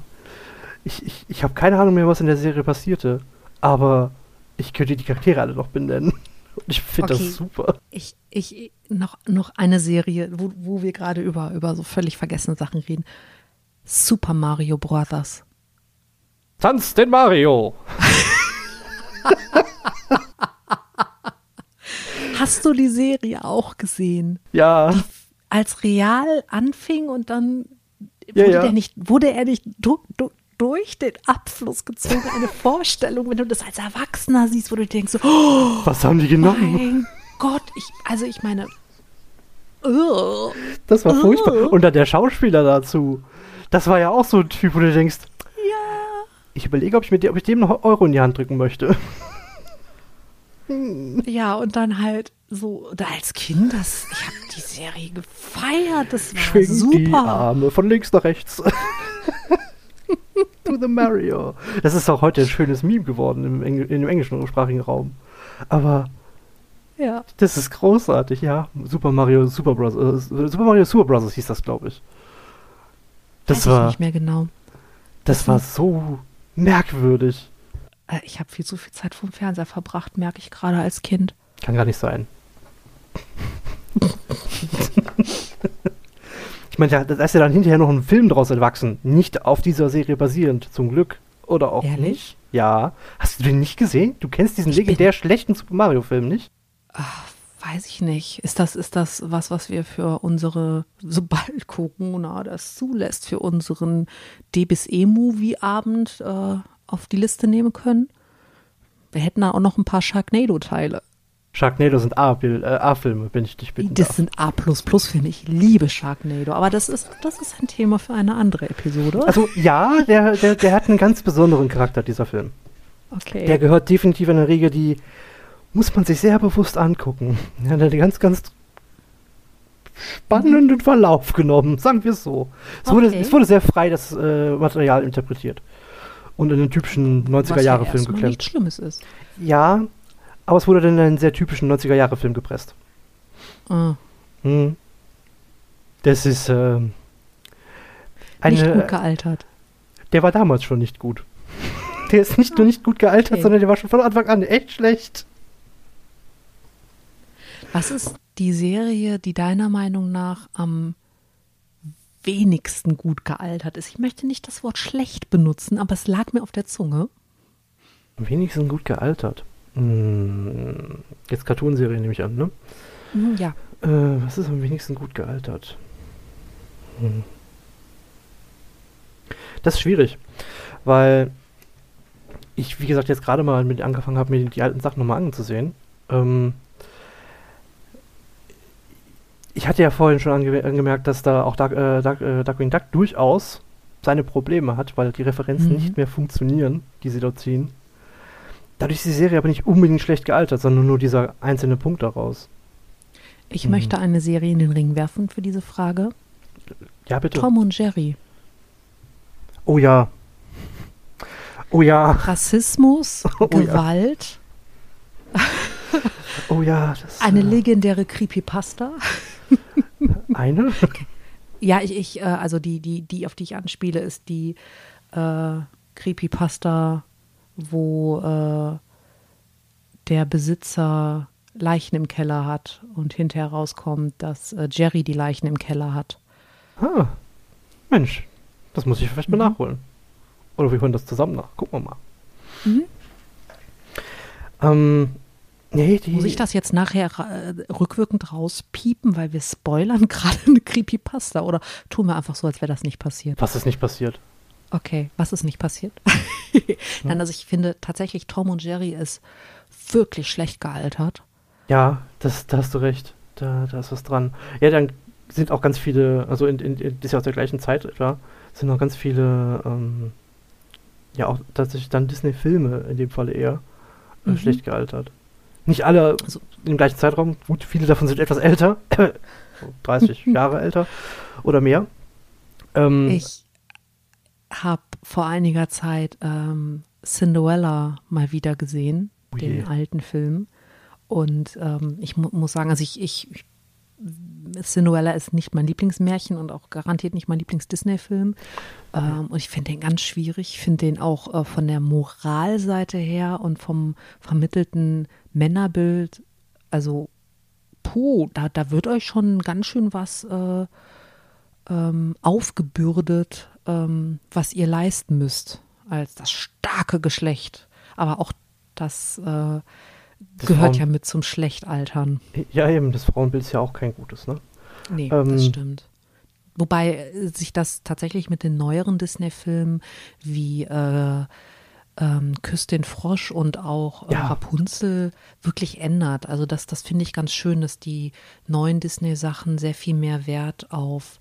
[SPEAKER 2] Ich, ich, ich habe keine Ahnung mehr, was in der Serie passierte, aber ich könnte die Charaktere alle noch benennen. Und ich finde
[SPEAKER 1] Okay.
[SPEAKER 2] das super.
[SPEAKER 1] Ich, ich, noch, noch eine Serie, wo, wo wir gerade über, über so völlig vergessene Sachen reden. Super Mario Brothers.
[SPEAKER 2] Tanz den Mario!
[SPEAKER 1] Hast du die Serie auch gesehen?
[SPEAKER 2] Ja,
[SPEAKER 1] Als Real anfing und dann
[SPEAKER 2] Ja,
[SPEAKER 1] wurde,
[SPEAKER 2] ja.
[SPEAKER 1] Der nicht, wurde er nicht du, du, durch den Abfluss gezogen. Eine Vorstellung, wenn du das als Erwachsener siehst, wo du denkst, so, oh
[SPEAKER 2] was haben die genommen?
[SPEAKER 1] mein Gott, ich, also ich meine, ugh.
[SPEAKER 2] Das war
[SPEAKER 1] Oh.
[SPEAKER 2] furchtbar. Und dann der Schauspieler dazu. Das war ja auch so ein Typ, wo du denkst,
[SPEAKER 1] ja.
[SPEAKER 2] ich überlege, ob ich, mit dem, ob ich dem noch Euro in die Hand drücken möchte.
[SPEAKER 1] Ja, und dann halt so, da als Kind, das, ich habe die Serie gefeiert, das war
[SPEAKER 2] Schwing die
[SPEAKER 1] super.
[SPEAKER 2] Arme von links nach rechts. to the Mario. Das ist auch heute ein schönes Meme geworden im, Engl dem englischsprachigen Raum. Aber
[SPEAKER 1] Ja.
[SPEAKER 2] das ist großartig, ja. Super Mario Super Bros. Äh, Super Mario Super Bros. hieß das, glaube ich. Das
[SPEAKER 1] Weiß ich
[SPEAKER 2] war,
[SPEAKER 1] nicht mehr genau.
[SPEAKER 2] das war so merkwürdig.
[SPEAKER 1] Äh, Ich habe viel zu viel Zeit vom Fernseher verbracht, merke ich gerade als Kind.
[SPEAKER 2] Kann gar nicht sein. ich meine, da ist ja dann hinterher noch ein Film draus entwachsen. Nicht auf dieser Serie basierend, zum Glück. Oder auch
[SPEAKER 1] Ehrlich?
[SPEAKER 2] nicht. Ja. Hast du den nicht gesehen? Du kennst diesen
[SPEAKER 1] Ich
[SPEAKER 2] legendär schlechten Super Mario-Film nicht?
[SPEAKER 1] Weiß ich nicht. Ist das, ist das was, was wir für unsere, sobald Corona das zulässt, für unseren D bis E-Movie-Abend äh, auf die Liste nehmen können? Wir hätten da auch noch ein paar Sharknado-Teile.
[SPEAKER 2] Sharknado sind äh, A-Filme, wenn ich dich bitten
[SPEAKER 1] Das
[SPEAKER 2] darf.
[SPEAKER 1] sind A-Filme. Ich liebe Sharknado. Aber das ist, das ist ein Thema für eine andere Episode.
[SPEAKER 2] Also ja, der, der, der hat einen ganz besonderen Charakter, dieser Film.
[SPEAKER 1] okay.
[SPEAKER 2] Der gehört definitiv in eine Regel, die muss man sich sehr bewusst angucken. Er hat einen ganz, ganz spannenden Verlauf genommen, sagen wir es so. Es, wurde,
[SPEAKER 1] Okay.
[SPEAKER 2] es wurde sehr frei das äh, Material interpretiert. Und in einen typischen
[SPEAKER 1] Was ja
[SPEAKER 2] 90er-Jahre-Film
[SPEAKER 1] erstmal
[SPEAKER 2] geklemmt.
[SPEAKER 1] nichts Schlimmes ist.
[SPEAKER 2] Ja, aber es wurde dann in einen sehr typischen 90er-Jahre-Film gepresst.
[SPEAKER 1] Ah,
[SPEAKER 2] Hm. Das ist ähm,
[SPEAKER 1] nicht
[SPEAKER 2] eine,
[SPEAKER 1] gut gealtert.
[SPEAKER 2] der war damals schon nicht gut. Der ist nicht nur nicht gut gealtert,
[SPEAKER 1] Okay.
[SPEAKER 2] sondern der war schon von Anfang an echt schlecht.
[SPEAKER 1] Was ist die Serie, die deiner Meinung nach am wenigsten gut gealtert ist? Ich möchte nicht das Wort schlecht benutzen, aber es lag mir auf der Zunge.
[SPEAKER 2] Am wenigsten gut gealtert. Hm, jetzt Cartoonserie nehme ich an, ne?
[SPEAKER 1] Hm, Ja.
[SPEAKER 2] Äh, was ist am wenigsten gut gealtert? Hm. Das ist schwierig, weil ich, wie gesagt, jetzt gerade mal mit angefangen habe, mir die alten Sachen nochmal anzusehen. Ähm, ich hatte ja vorhin schon ange angemerkt, dass da auch Dark, äh, Dark, äh, Darkwing Duck durchaus seine Probleme hat, weil die Referenzen
[SPEAKER 1] Mhm.
[SPEAKER 2] nicht mehr funktionieren, die sie dort ziehen. Dadurch ist die Serie aber nicht unbedingt schlecht gealtert, sondern nur dieser einzelne Punkt daraus.
[SPEAKER 1] Ich
[SPEAKER 2] Mhm.
[SPEAKER 1] möchte eine Serie in den Ring werfen für diese Frage.
[SPEAKER 2] Ja, bitte.
[SPEAKER 1] Tom und Jerry.
[SPEAKER 2] Oh ja. Oh ja.
[SPEAKER 1] Rassismus,
[SPEAKER 2] Oh ja.
[SPEAKER 1] Gewalt,
[SPEAKER 2] Oh ja. Das,
[SPEAKER 1] eine
[SPEAKER 2] äh,
[SPEAKER 1] legendäre Creepypasta.
[SPEAKER 2] Eine?
[SPEAKER 1] Ja, ich, ich äh, also die, die, die, auf die ich anspiele, ist die äh, Creepypasta, wo äh, der Besitzer Leichen im Keller hat und hinterher rauskommt, dass äh, Jerry die Leichen im Keller hat.
[SPEAKER 2] Ah. Mensch. Das muss ich vielleicht mal
[SPEAKER 1] Mhm.
[SPEAKER 2] nachholen. Oder wir hören das zusammen nach. Gucken wir mal.
[SPEAKER 1] Mhm.
[SPEAKER 2] Ähm. Nee, die.
[SPEAKER 1] Muss ich das jetzt nachher äh, rückwirkend rauspiepen, weil wir spoilern gerade eine Creepypasta? Oder tun wir einfach so, als wäre das nicht passiert?
[SPEAKER 2] Was ist nicht passiert?
[SPEAKER 1] Okay, was ist nicht passiert? Nein, also ich finde tatsächlich, Tom und Jerry ist wirklich schlecht gealtert.
[SPEAKER 2] Ja, das, da hast du recht. Da, da ist was dran. Ja, dann sind auch ganz viele, also in, in, in das ist ja aus der gleichen Zeit etwa, sind noch ganz viele, ähm, ja auch tatsächlich dann Disney-Filme in dem Falle eher äh,
[SPEAKER 1] Mhm.
[SPEAKER 2] schlecht gealtert. Nicht alle
[SPEAKER 1] Also-
[SPEAKER 2] im gleichen Zeitraum, gut, viele davon sind etwas älter, so 30 Jahre älter oder mehr. Ähm,
[SPEAKER 1] Ich, habe vor einiger Zeit ähm, Cinderella mal wieder gesehen,
[SPEAKER 2] Oh
[SPEAKER 1] den alten Film. Und ähm, ich mu muss sagen, also ich, ich, ich Cinderella ist nicht mein Lieblingsmärchen und auch garantiert nicht mein Lieblings-Disney-Film. Ähm, und ich finde den ganz schwierig. Ich finde den auch äh, von der Moralseite her und vom vermittelten Männerbild, also puh, da, da wird euch schon ganz schön was äh, ähm, aufgebürdet, ähm, was ihr leisten müsst als das starke Geschlecht. Aber auch das, äh,
[SPEAKER 2] Das
[SPEAKER 1] gehört
[SPEAKER 2] Frauen-
[SPEAKER 1] ja mit zum Schlechtaltern.
[SPEAKER 2] Ja, eben, das Frauenbild ist ja auch kein gutes, ne?
[SPEAKER 1] Nee,
[SPEAKER 2] Ähm,
[SPEAKER 1] das stimmt. Wobei äh, sich das tatsächlich mit den neueren Disney-Filmen wie äh, ähm, Küss den Frosch und auch äh,
[SPEAKER 2] Ja.
[SPEAKER 1] Rapunzel wirklich ändert. Also das, das finde ich ganz schön, dass die neuen Disney-Sachen sehr viel mehr Wert auf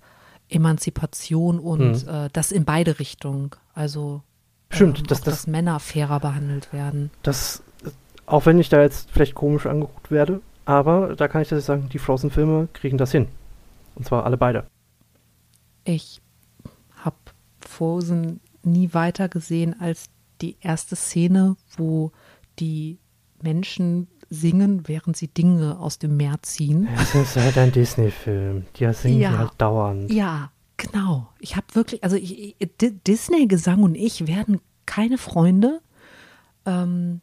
[SPEAKER 1] Emanzipation und äh, das in beide Richtungen. Also
[SPEAKER 2] Stimmt,
[SPEAKER 1] ähm,
[SPEAKER 2] das-
[SPEAKER 1] auch,
[SPEAKER 2] das-
[SPEAKER 1] dass Männer fairer behandelt werden.
[SPEAKER 2] Das, auch wenn ich da jetzt vielleicht komisch angeguckt werde, aber da kann ich das sagen, die Frozen-Filme kriegen das hin. Und zwar alle beide.
[SPEAKER 1] Ich habe Frozen nie weiter gesehen als die erste Szene, wo die Menschen singen, während sie Dinge aus dem Meer ziehen.
[SPEAKER 2] Es ist halt ein Disney-Film. Die singen
[SPEAKER 1] Ja.
[SPEAKER 2] die halt dauernd.
[SPEAKER 1] Ja, genau. Ich habe wirklich, also ich, Disney-Gesang und ich werden keine Freunde. Ähm,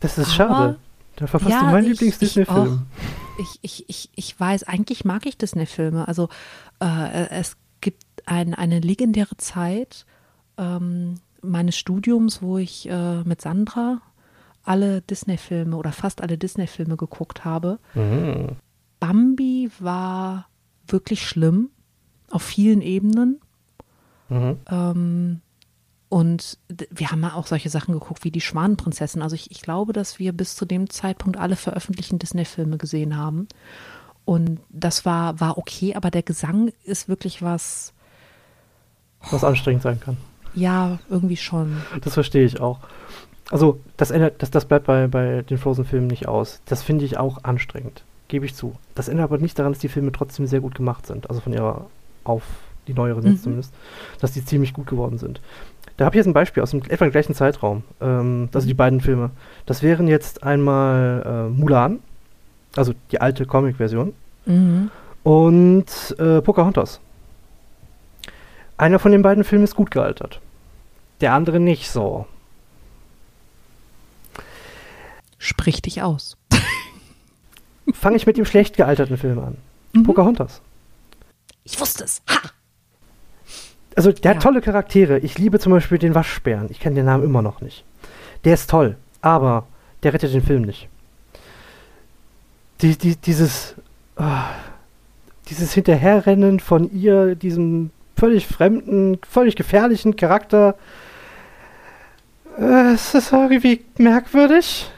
[SPEAKER 2] Das ist schade. Da verpasst
[SPEAKER 1] Ja,
[SPEAKER 2] du meinen Lieblings-Disney-Film.
[SPEAKER 1] ich, ich, ich, ich weiß, eigentlich mag ich Disney-Filme. Also äh, es gibt ein, eine legendäre Zeit ähm, meines Studiums, wo ich äh, mit Sandra alle Disney-Filme oder fast alle Disney-Filme geguckt habe.
[SPEAKER 2] Mhm.
[SPEAKER 1] Bambi war wirklich schlimm auf vielen Ebenen.
[SPEAKER 2] Mhm.
[SPEAKER 1] Ähm, und wir haben auch solche Sachen geguckt wie die Schwanenprinzessin. Also ich, ich glaube, dass wir bis zu dem Zeitpunkt alle veröffentlichten Disney-Filme gesehen haben. Und das war, war okay, aber der Gesang ist wirklich was,
[SPEAKER 2] Was anstrengend sein kann.
[SPEAKER 1] ja, irgendwie schon.
[SPEAKER 2] Das verstehe ich auch. Also, das ändert, das, das bleibt bei, bei den Frozen-Filmen nicht aus. Das finde ich auch anstrengend. Gebe ich zu. Das ändert aber nicht daran, dass die Filme trotzdem sehr gut gemacht sind. Also von ihrer auf die neueren jetzt
[SPEAKER 1] Mhm.
[SPEAKER 2] zumindest, dass die ziemlich gut geworden sind. Da habe ich jetzt ein Beispiel aus dem etwa dem gleichen Zeitraum. Ähm, also die beiden Filme. Das wären jetzt einmal äh, Mulan, also die alte Comic-Version,
[SPEAKER 1] Mhm.
[SPEAKER 2] und äh, Pocahontas. Einer von den beiden Filmen ist gut gealtert. Der andere nicht so.
[SPEAKER 1] Sprich dich aus.
[SPEAKER 2] Fange ich mit dem schlecht gealterten Film an.
[SPEAKER 1] Mhm.
[SPEAKER 2] Pocahontas.
[SPEAKER 1] Ich wusste es. Ha!
[SPEAKER 2] Also der hat
[SPEAKER 1] Ja.
[SPEAKER 2] tolle Charaktere. Ich liebe zum Beispiel den Waschbären. Ich kenne den Namen immer noch nicht. Der ist toll, aber der rettet den Film nicht. Die, die, dieses, ah, dieses Hinterherrennen von ihr, diesem völlig fremden, völlig gefährlichen Charakter, äh, es ist irgendwie merkwürdig.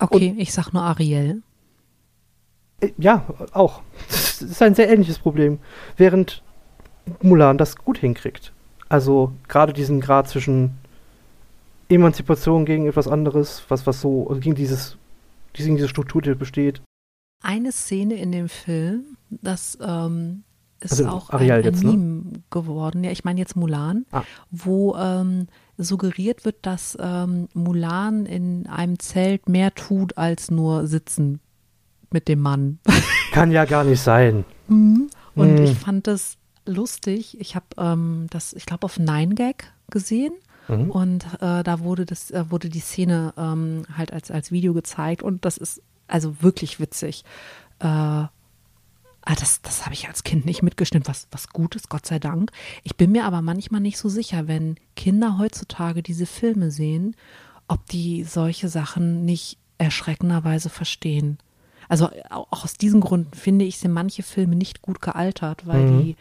[SPEAKER 1] Okay, ich sag nur Ariel.
[SPEAKER 2] Äh, Ja, auch. Das ist ein sehr ähnliches Problem. Während Mulan das gut hinkriegt. Also gerade diesen Grad zwischen Emanzipation gegen etwas anderes, was, was so, also gegen dieses, gegen diese Struktur, die besteht.
[SPEAKER 1] Eine Szene in dem Film, das ähm, ist
[SPEAKER 2] Also
[SPEAKER 1] auch
[SPEAKER 2] Ariel
[SPEAKER 1] ein, ein
[SPEAKER 2] jetzt, ne?
[SPEAKER 1] Meme geworden. Ja, ich meine jetzt Mulan,
[SPEAKER 2] Ah.
[SPEAKER 1] wo ähm, suggeriert wird, dass ähm, Mulan in einem Zelt mehr tut als nur sitzen mit dem Mann.
[SPEAKER 2] Kann ja gar nicht sein.
[SPEAKER 1] Und
[SPEAKER 2] Mm.
[SPEAKER 1] ich fand das lustig. Ich habe ähm, das, ich glaube, auf Nine Gag gesehen.
[SPEAKER 2] Mhm.
[SPEAKER 1] Und äh, da wurde das, äh, wurde die Szene ähm, halt als, als Video gezeigt und das ist also wirklich witzig. Äh, ah, das das habe ich als Kind nicht mitgestimmt, was, was gut ist, Gott sei Dank. Ich bin mir aber manchmal nicht so sicher, wenn Kinder heutzutage diese Filme sehen, ob die solche Sachen nicht erschreckenderweise verstehen. Also au- auch aus diesem Grund finde ich, sind manche Filme nicht gut gealtert, weil
[SPEAKER 2] Mhm.
[SPEAKER 1] die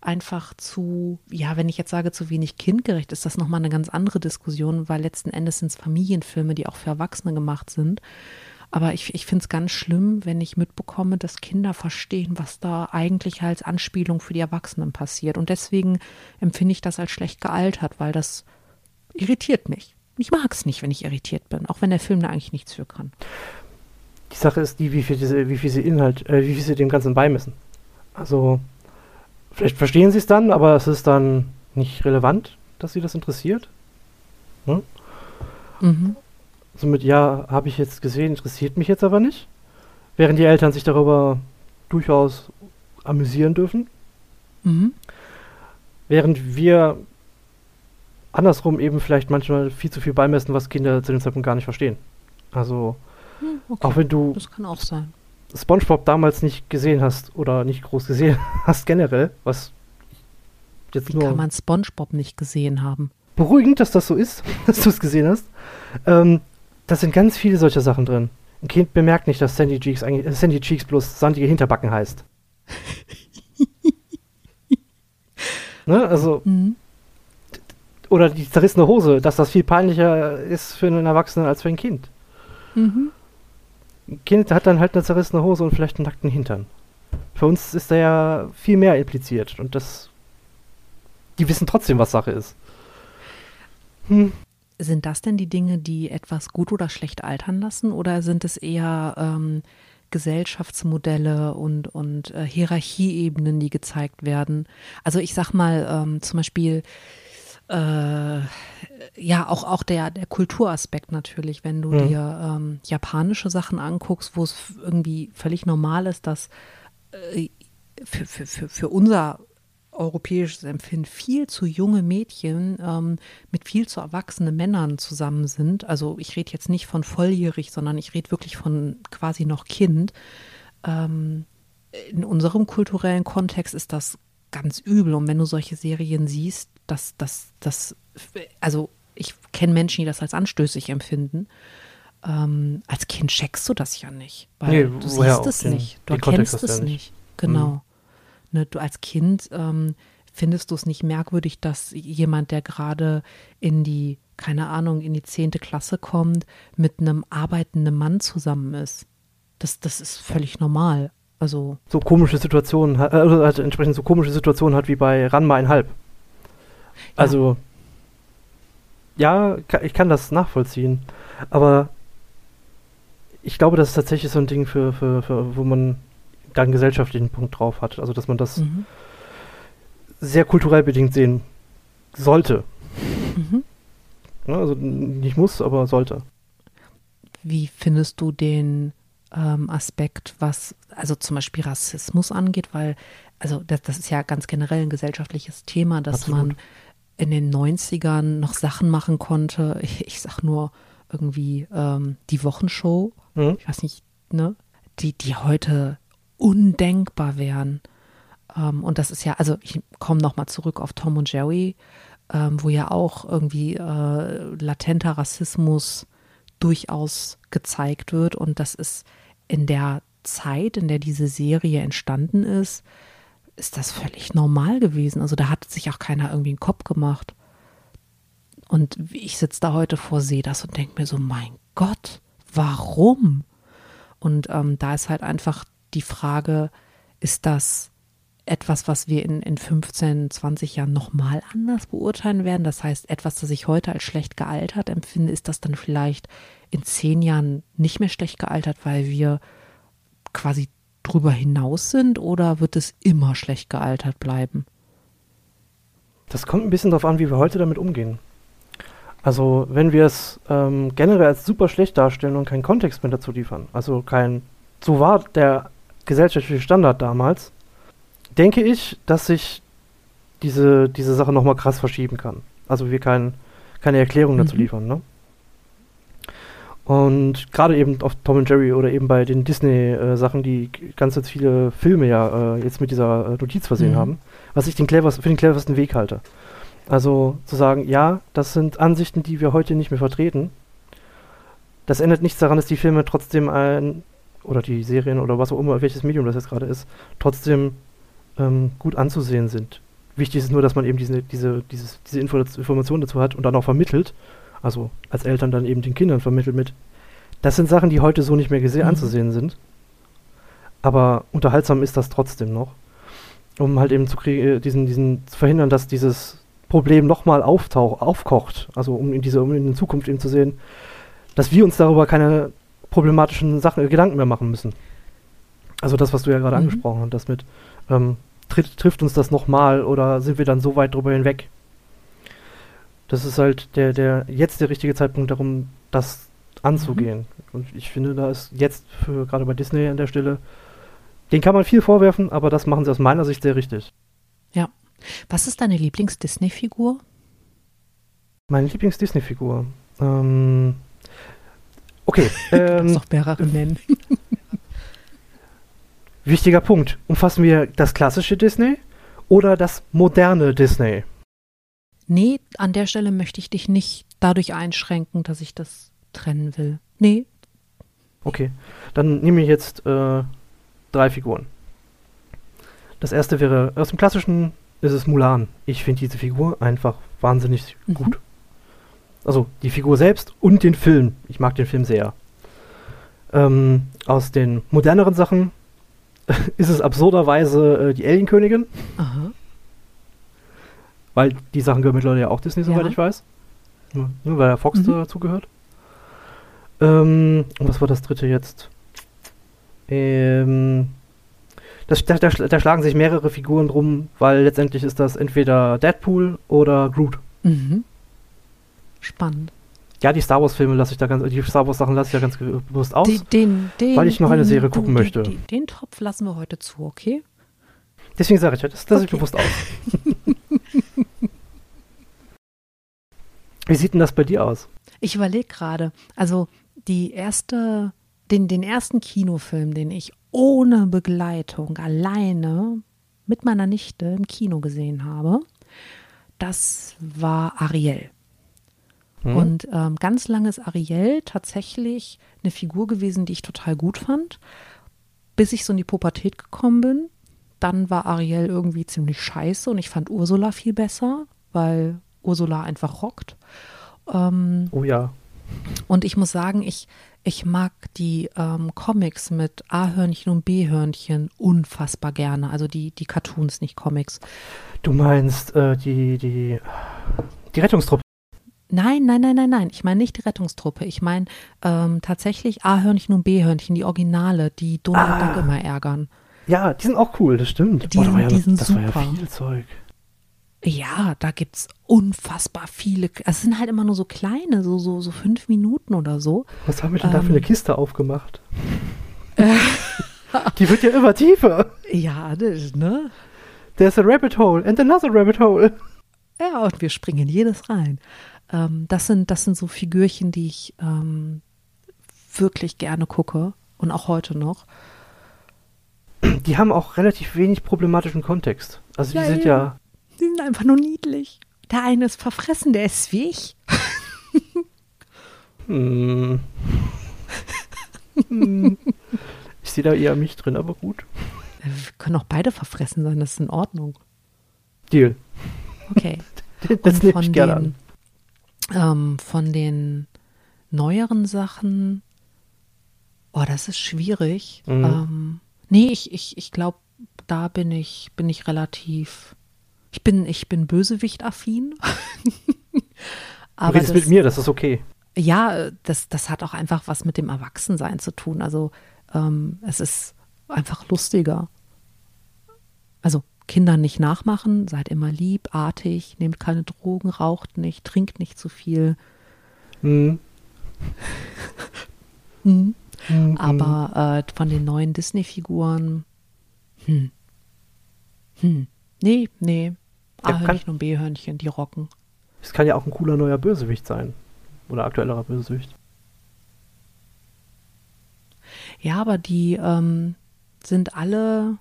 [SPEAKER 1] einfach zu, ja, wenn ich jetzt sage, zu wenig kindgerecht, ist das nochmal eine ganz andere Diskussion, weil letzten Endes sind es Familienfilme, die auch für Erwachsene gemacht sind. Aber ich, ich finde es ganz schlimm, wenn ich mitbekomme, dass Kinder verstehen, was da eigentlich als Anspielung für die Erwachsenen passiert. Und deswegen empfinde ich das als schlecht gealtert, weil das irritiert mich. Ich mag es nicht, wenn ich irritiert bin, auch wenn der Film da eigentlich nichts für kann.
[SPEAKER 2] Die Sache ist die, wie viel, diese, wie viel sie Inhalt, äh, wie viel sie dem Ganzen beimessen. Also, vielleicht verstehen sie es dann, aber es ist dann nicht relevant, dass sie das interessiert. Ne?
[SPEAKER 1] Mhm.
[SPEAKER 2] Somit, ja, habe ich jetzt gesehen, interessiert mich jetzt aber nicht. Während die Eltern sich darüber durchaus amüsieren dürfen.
[SPEAKER 1] Mhm.
[SPEAKER 2] Während wir andersrum eben vielleicht manchmal viel zu viel beimessen, was Kinder zu dem Zeitpunkt gar nicht verstehen. Also,
[SPEAKER 1] Hm, okay.
[SPEAKER 2] auch wenn du
[SPEAKER 1] Das kann auch sein.
[SPEAKER 2] SpongeBob damals nicht gesehen hast oder nicht groß gesehen hast generell, was jetzt
[SPEAKER 1] Wie
[SPEAKER 2] nur
[SPEAKER 1] kann man SpongeBob nicht gesehen haben?
[SPEAKER 2] beruhigend, dass das so ist, dass du es gesehen hast. Ähm, da sind ganz viele solcher Sachen drin. Ein Kind bemerkt nicht, dass Sandy Cheeks eigentlich äh, Sandy Cheeks bloß sandige Hinterbacken heißt. ne, also
[SPEAKER 1] Mhm.
[SPEAKER 2] oder die zerrissene Hose, dass das viel peinlicher ist für einen Erwachsenen als für ein Kind.
[SPEAKER 1] Mhm.
[SPEAKER 2] Ein Kind hat dann halt eine zerrissene Hose und vielleicht einen nackten Hintern. Für uns ist da ja viel mehr impliziert und das. Die wissen trotzdem, was Sache ist. Hm.
[SPEAKER 1] Sind das denn die Dinge, die etwas gut oder schlecht altern lassen? Oder sind es eher ähm, Gesellschaftsmodelle und, und äh, Hierarchieebenen, die gezeigt werden? Also ich sag mal ähm, zum Beispiel, äh, ja, auch, auch der, der Kulturaspekt natürlich, wenn du
[SPEAKER 2] Mhm.
[SPEAKER 1] dir ähm, japanische Sachen anguckst, wo es irgendwie völlig normal ist, dass äh, für, für, für, für unser europäisches Empfinden viel zu junge Mädchen ähm, mit viel zu erwachsenen Männern zusammen sind. Also ich rede jetzt nicht von volljährig, sondern ich rede wirklich von quasi noch Kind. Ähm, in unserem kulturellen Kontext ist das ganz übel. Und wenn du solche Serien siehst, dass das, das, also ich kenne Menschen, die das als anstößig empfinden. Ähm, als Kind checkst du das ja nicht, weil
[SPEAKER 2] Nee,
[SPEAKER 1] du siehst es
[SPEAKER 2] den-
[SPEAKER 1] nicht, du erkennst es
[SPEAKER 2] ja
[SPEAKER 1] nicht. Genau. Ne, du als Kind ähm, findest du es nicht merkwürdig, dass jemand, der gerade in die, keine Ahnung, in die zehnte Klasse kommt, mit einem arbeitenden Mann zusammen ist. Das, das ist völlig normal. Also,
[SPEAKER 2] So komische Situationen hat, äh, oder halt entsprechend so komische Situationen hat wie bei Ranma einhalb. Also, ja, ka- ich kann das nachvollziehen, aber ich glaube, das ist tatsächlich so ein Ding für, für, für wo man da einen gesellschaftlichen Punkt drauf hat. Also, dass man das
[SPEAKER 1] mhm.
[SPEAKER 2] sehr kulturell bedingt sehen sollte.
[SPEAKER 1] Mhm.
[SPEAKER 2] Ne? Also nicht muss, aber sollte.
[SPEAKER 1] Wie findest du den ähm, Aspekt, was also zum Beispiel Rassismus angeht? Weil, also das, das ist ja ganz generell ein gesellschaftliches Thema, dass
[SPEAKER 2] Absolut.
[SPEAKER 1] man in den 90ern noch Sachen machen konnte. Ich, ich sag nur irgendwie ähm, die Wochenshow,
[SPEAKER 2] Mhm.
[SPEAKER 1] ich weiß nicht, ne, die, die heute undenkbar wären. Ähm, und das ist ja, also ich komme nochmal zurück auf Tom und Jerry, ähm, wo ja auch irgendwie äh, latenter Rassismus durchaus gezeigt wird. Und das ist in der Zeit, in der diese Serie entstanden ist, ist das völlig normal gewesen. Also da hat sich auch keiner irgendwie einen Kopf gemacht. Und ich sitze da heute vor, sehe das und denke mir so, mein Gott, warum? Und ähm, da ist halt einfach die Frage, ist das etwas, was wir in, in 15, 20 Jahren nochmal anders beurteilen werden? Das heißt, etwas, das ich heute als schlecht gealtert empfinde, ist das dann vielleicht in zehn Jahren nicht mehr schlecht gealtert, weil wir quasi drüber hinaus sind oder wird es immer schlecht gealtert bleiben?
[SPEAKER 2] Das kommt ein bisschen darauf an, wie wir heute damit umgehen. Also, wenn wir es ähm, generell als super schlecht darstellen und keinen Kontext mehr dazu liefern, also kein, so war der gesellschaftliche Standard damals, denke ich, dass sich diese, diese Sache nochmal krass verschieben kann. Also wir kein, keine Erklärung dazu
[SPEAKER 1] Mhm.
[SPEAKER 2] liefern, ne? Und gerade eben auf Tom und Jerry oder eben bei den Disney-Sachen, die g- ganz jetzt viele Filme ja äh, jetzt mit dieser äh, Notiz versehen
[SPEAKER 1] Mhm.
[SPEAKER 2] haben, was ich den cleversten, für den cleversten Weg halte. Also zu sagen, ja, das sind Ansichten, die wir heute nicht mehr vertreten. Das ändert nichts daran, dass die Filme trotzdem ein, oder die Serien oder was auch immer, welches Medium das jetzt gerade ist, trotzdem ähm, gut anzusehen sind. Wichtig ist nur, dass man eben diese, diese, dieses, diese Info Information dazu hat und dann auch vermittelt. Also als Eltern dann eben den Kindern vermittelt mit. Das sind Sachen, die heute so nicht mehr gese-
[SPEAKER 1] Mhm.
[SPEAKER 2] anzusehen sind. Aber unterhaltsam ist das trotzdem noch. Um halt eben zu kriegen, diesen, diesen zu verhindern, dass dieses Problem nochmal auftaucht, aufkocht. Also um in diese, um in der Zukunft eben zu sehen, dass wir uns darüber keine problematischen Sachen, äh, Gedanken mehr machen müssen. Also das, was du ja gerade
[SPEAKER 1] Mhm.
[SPEAKER 2] angesprochen hast, das mit, ähm, tritt, trifft uns das nochmal oder sind wir dann so weit drüber hinweg? Das ist halt der, der, jetzt der richtige Zeitpunkt darum, das anzugehen. Mhm. Und ich finde, da ist jetzt für, gerade bei Disney an der Stelle, den kann man viel vorwerfen, aber das machen sie aus meiner Sicht sehr richtig.
[SPEAKER 1] Ja. Was ist deine Lieblings-Disney-Figur?
[SPEAKER 2] Meine Lieblings-Disney-Figur? Ähm, okay.
[SPEAKER 1] Ähm, doch mehrere nennen.
[SPEAKER 2] wichtiger Punkt. Umfassen wir das klassische Disney oder das moderne Disney?
[SPEAKER 1] Nee, an der Stelle möchte ich dich nicht dadurch einschränken, dass ich das trennen will. Nee.
[SPEAKER 2] Okay, dann nehme ich jetzt äh, drei Figuren. Das erste wäre, aus dem klassischen ist es Mulan. Ich finde diese Figur einfach wahnsinnig mhm. gut. Also die Figur selbst und den Film. Ich mag den Film sehr. Ähm, aus den moderneren Sachen ist es absurderweise äh, die Alienkönigin. Aha. Weil die Sachen gehören mittlerweile ja auch Disney, soweit ja. ich weiß. Nur, nur weil der Fox mhm. dazu gehört. Ähm, und was war das dritte jetzt? Ähm, das, da, da, da, schlagen sich mehrere Figuren drum, weil letztendlich ist das entweder Deadpool oder Groot. Mhm.
[SPEAKER 1] Spannend.
[SPEAKER 2] Ja, die Star Wars-Filme lasse ich da ganz, die Star Wars-Sachen lasse ich ja ganz bewusst aus,
[SPEAKER 1] den, den,
[SPEAKER 2] weil ich noch eine Serie gucken möchte.
[SPEAKER 1] Den, Topf lassen wir heute zu, okay?
[SPEAKER 2] Deswegen sage ich das lasse okay. ich bewusst aus. Wie sieht denn das bei dir aus?
[SPEAKER 1] Ich überlege gerade, also die erste, den, den ersten Kinofilm, den ich ohne Begleitung alleine mit meiner Nichte im Kino gesehen habe, das war Ariel. Mhm. Und ähm, ganz lange ist Ariel tatsächlich eine Figur gewesen, die ich total gut fand, bis ich so in die Pubertät gekommen bin. Dann war Ariel irgendwie ziemlich scheiße und ich fand Ursula viel besser, weil Ursula einfach rockt.
[SPEAKER 2] Ähm, oh ja.
[SPEAKER 1] Und ich muss sagen, ich, ich mag die ähm, Comics mit A-Hörnchen und B-Hörnchen unfassbar gerne. Also die, die Cartoons, nicht Comics.
[SPEAKER 2] Du meinst äh, die, die, die Rettungstruppe?
[SPEAKER 1] Nein, nein, nein, nein, nein. Ich meine nicht die Rettungstruppe. Ich meine ähm, tatsächlich A-Hörnchen und B-Hörnchen, die Originale, die Donald ah. Duck immer ärgern.
[SPEAKER 2] Ja, die sind auch cool, das stimmt.
[SPEAKER 1] Die, Boah, da ja, die sind
[SPEAKER 2] das
[SPEAKER 1] super.
[SPEAKER 2] war ja viel Zeug.
[SPEAKER 1] Ja, da gibt es unfassbar viele. Also es sind halt immer nur so kleine, so, so, so fünf Minuten oder so.
[SPEAKER 2] Was haben wir denn ähm, da für eine ähm. Kiste aufgemacht? die wird ja immer tiefer.
[SPEAKER 1] Ja, das, ne?
[SPEAKER 2] There's a rabbit hole and another rabbit hole.
[SPEAKER 1] Ja, und wir springen jedes rein. Ähm, das, sind, das sind so Figürchen, die ich ähm, wirklich gerne gucke und auch heute noch.
[SPEAKER 2] Die haben auch relativ wenig problematischen Kontext. Also die ja, sind ja
[SPEAKER 1] die sind einfach nur niedlich. Der eine ist verfressen, der ist wie ich.
[SPEAKER 2] hm. hm. Ich sehe da eher mich drin, aber gut.
[SPEAKER 1] Wir können auch beide verfressen sein, das ist in Ordnung.
[SPEAKER 2] Deal.
[SPEAKER 1] Okay.
[SPEAKER 2] das nehme ich gerne an.
[SPEAKER 1] Ähm, von den neueren Sachen, oh, das ist schwierig. Mhm. Ähm, nee, ich, ich, ich glaube, da bin ich, bin ich relativ ich bin, ich bin Bösewicht-affin.
[SPEAKER 2] du redest das, mit mir, das ist okay.
[SPEAKER 1] Ja, das, das hat auch einfach was mit dem Erwachsensein zu tun. Also ähm, es ist einfach lustiger. Also Kinder nicht nachmachen, seid immer lieb, artig, nehmt keine Drogen, raucht nicht, trinkt nicht zu viel. Mhm. hm. Mhm. Aber äh, von den neuen Disney-Figuren, hm. Hm. Nee, nee, A-Hörnchen und B-Hörnchen, die rocken.
[SPEAKER 2] Es kann ja auch ein cooler neuer Bösewicht sein. Oder aktuellerer Bösewicht.
[SPEAKER 1] Ja, aber die ähm, sind alle.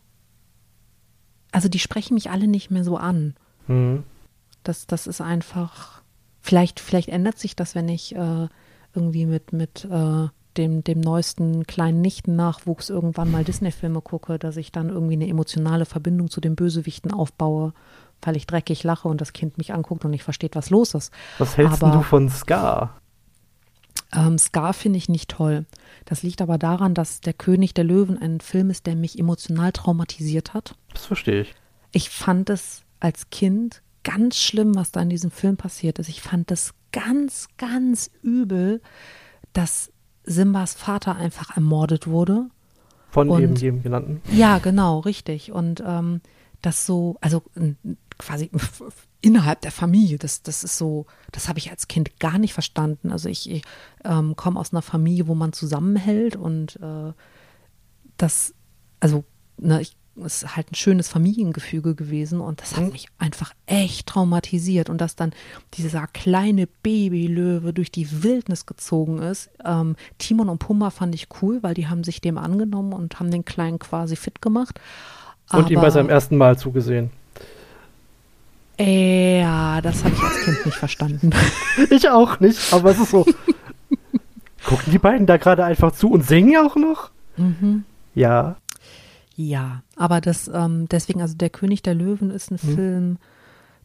[SPEAKER 1] Also die sprechen mich alle nicht mehr so an. Mhm. Das, das ist einfach. Vielleicht, vielleicht ändert sich das, wenn ich äh, irgendwie mit, mit äh, dem, dem neuesten kleinen Nichten-Nachwuchs irgendwann mal Disney-Filme gucke, dass ich dann irgendwie eine emotionale Verbindung zu den Bösewichten aufbaue weil ich dreckig lache und das Kind mich anguckt und nicht versteht, was los ist.
[SPEAKER 2] Was hältst aber, du von Scar?
[SPEAKER 1] Ähm, Scar finde ich nicht toll. Das liegt aber daran, dass Der König der Löwen ein Film ist, der mich emotional traumatisiert hat.
[SPEAKER 2] Das verstehe ich.
[SPEAKER 1] Ich fand es als Kind ganz schlimm, was da in diesem Film passiert ist. Ich fand es ganz, ganz übel, dass Simbas Vater einfach ermordet wurde.
[SPEAKER 2] Von und, eben jedem genannten?
[SPEAKER 1] Ja, genau, richtig. Und ähm, das so, also quasi innerhalb der Familie. Das, das ist so, das habe ich als Kind gar nicht verstanden. Also ich, ich ähm, komme aus einer Familie, wo man zusammenhält und äh, das, also, ne, ich, es ist halt ein schönes Familiengefüge gewesen und das hat mhm. mich einfach echt traumatisiert und dass dann dieser kleine Babylöwe durch die Wildnis gezogen ist. Ähm, Timon und Pumba fand ich cool, weil die haben sich dem angenommen und haben den Kleinen quasi fit gemacht.
[SPEAKER 2] Und ihm bei seinem ersten Mal zugesehen.
[SPEAKER 1] Ja, das habe ich als Kind nicht verstanden.
[SPEAKER 2] ich auch nicht, aber es ist so. Gucken die beiden da gerade einfach zu und singen auch noch? Mhm. Ja.
[SPEAKER 1] Ja, aber das, ähm, deswegen, also Der König der Löwen ist ein mhm. Film,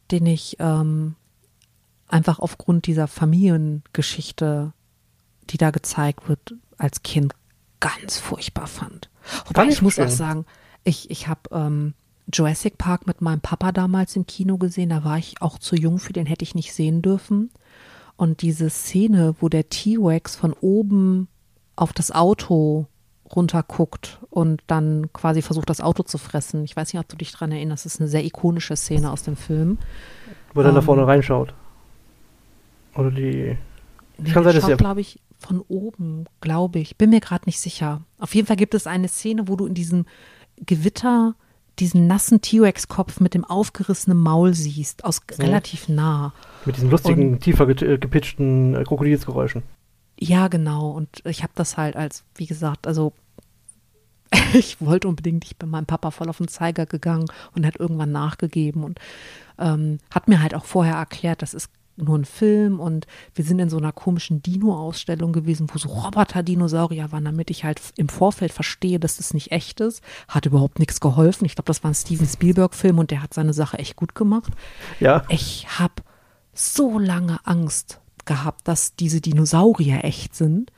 [SPEAKER 1] den ich ähm, einfach aufgrund dieser Familiengeschichte, die da gezeigt wird, als Kind ganz furchtbar fand. Wobei ich, muss auch sagen, ich, ich habe ähm, Jurassic Park mit meinem Papa damals im Kino gesehen. Da war ich auch zu jung für den, hätte ich nicht sehen dürfen. Und diese Szene, wo der T-Rex von oben auf das Auto runterguckt und dann quasi versucht, das Auto zu fressen. Ich weiß nicht, ob du dich daran erinnerst. Das ist eine sehr ikonische Szene aus dem Film.
[SPEAKER 2] Wo er ähm, da vorne reinschaut. Oder die.
[SPEAKER 1] Nee, kann sein, dass glaube ich, von oben, glaube ich. Bin mir gerade nicht sicher. Auf jeden Fall gibt es eine Szene, wo du in diesem Gewitter diesen nassen T-Rex-Kopf mit dem aufgerissenen Maul siehst, aus so. relativ nah.
[SPEAKER 2] Mit diesen lustigen, und, tiefer äh, gepitchten äh, Krokodilsgeräuschen.
[SPEAKER 1] Ja, genau. Und ich habe das halt als, wie gesagt, also ich wollte unbedingt, ich bin meinem Papa voll auf den Zeiger gegangen und hat irgendwann nachgegeben und ähm, hat mir halt auch vorher erklärt, das ist nur ein Film und wir sind in so einer komischen Dino-Ausstellung gewesen, wo so Roboter-Dinosaurier waren, damit ich halt im Vorfeld verstehe, dass das nicht echt ist. Hat überhaupt nichts geholfen. Ich glaube, das war ein Steven Spielberg-Film und der hat seine Sache echt gut gemacht.
[SPEAKER 2] Ja.
[SPEAKER 1] Ich habe so lange Angst gehabt, dass diese Dinosaurier echt sind.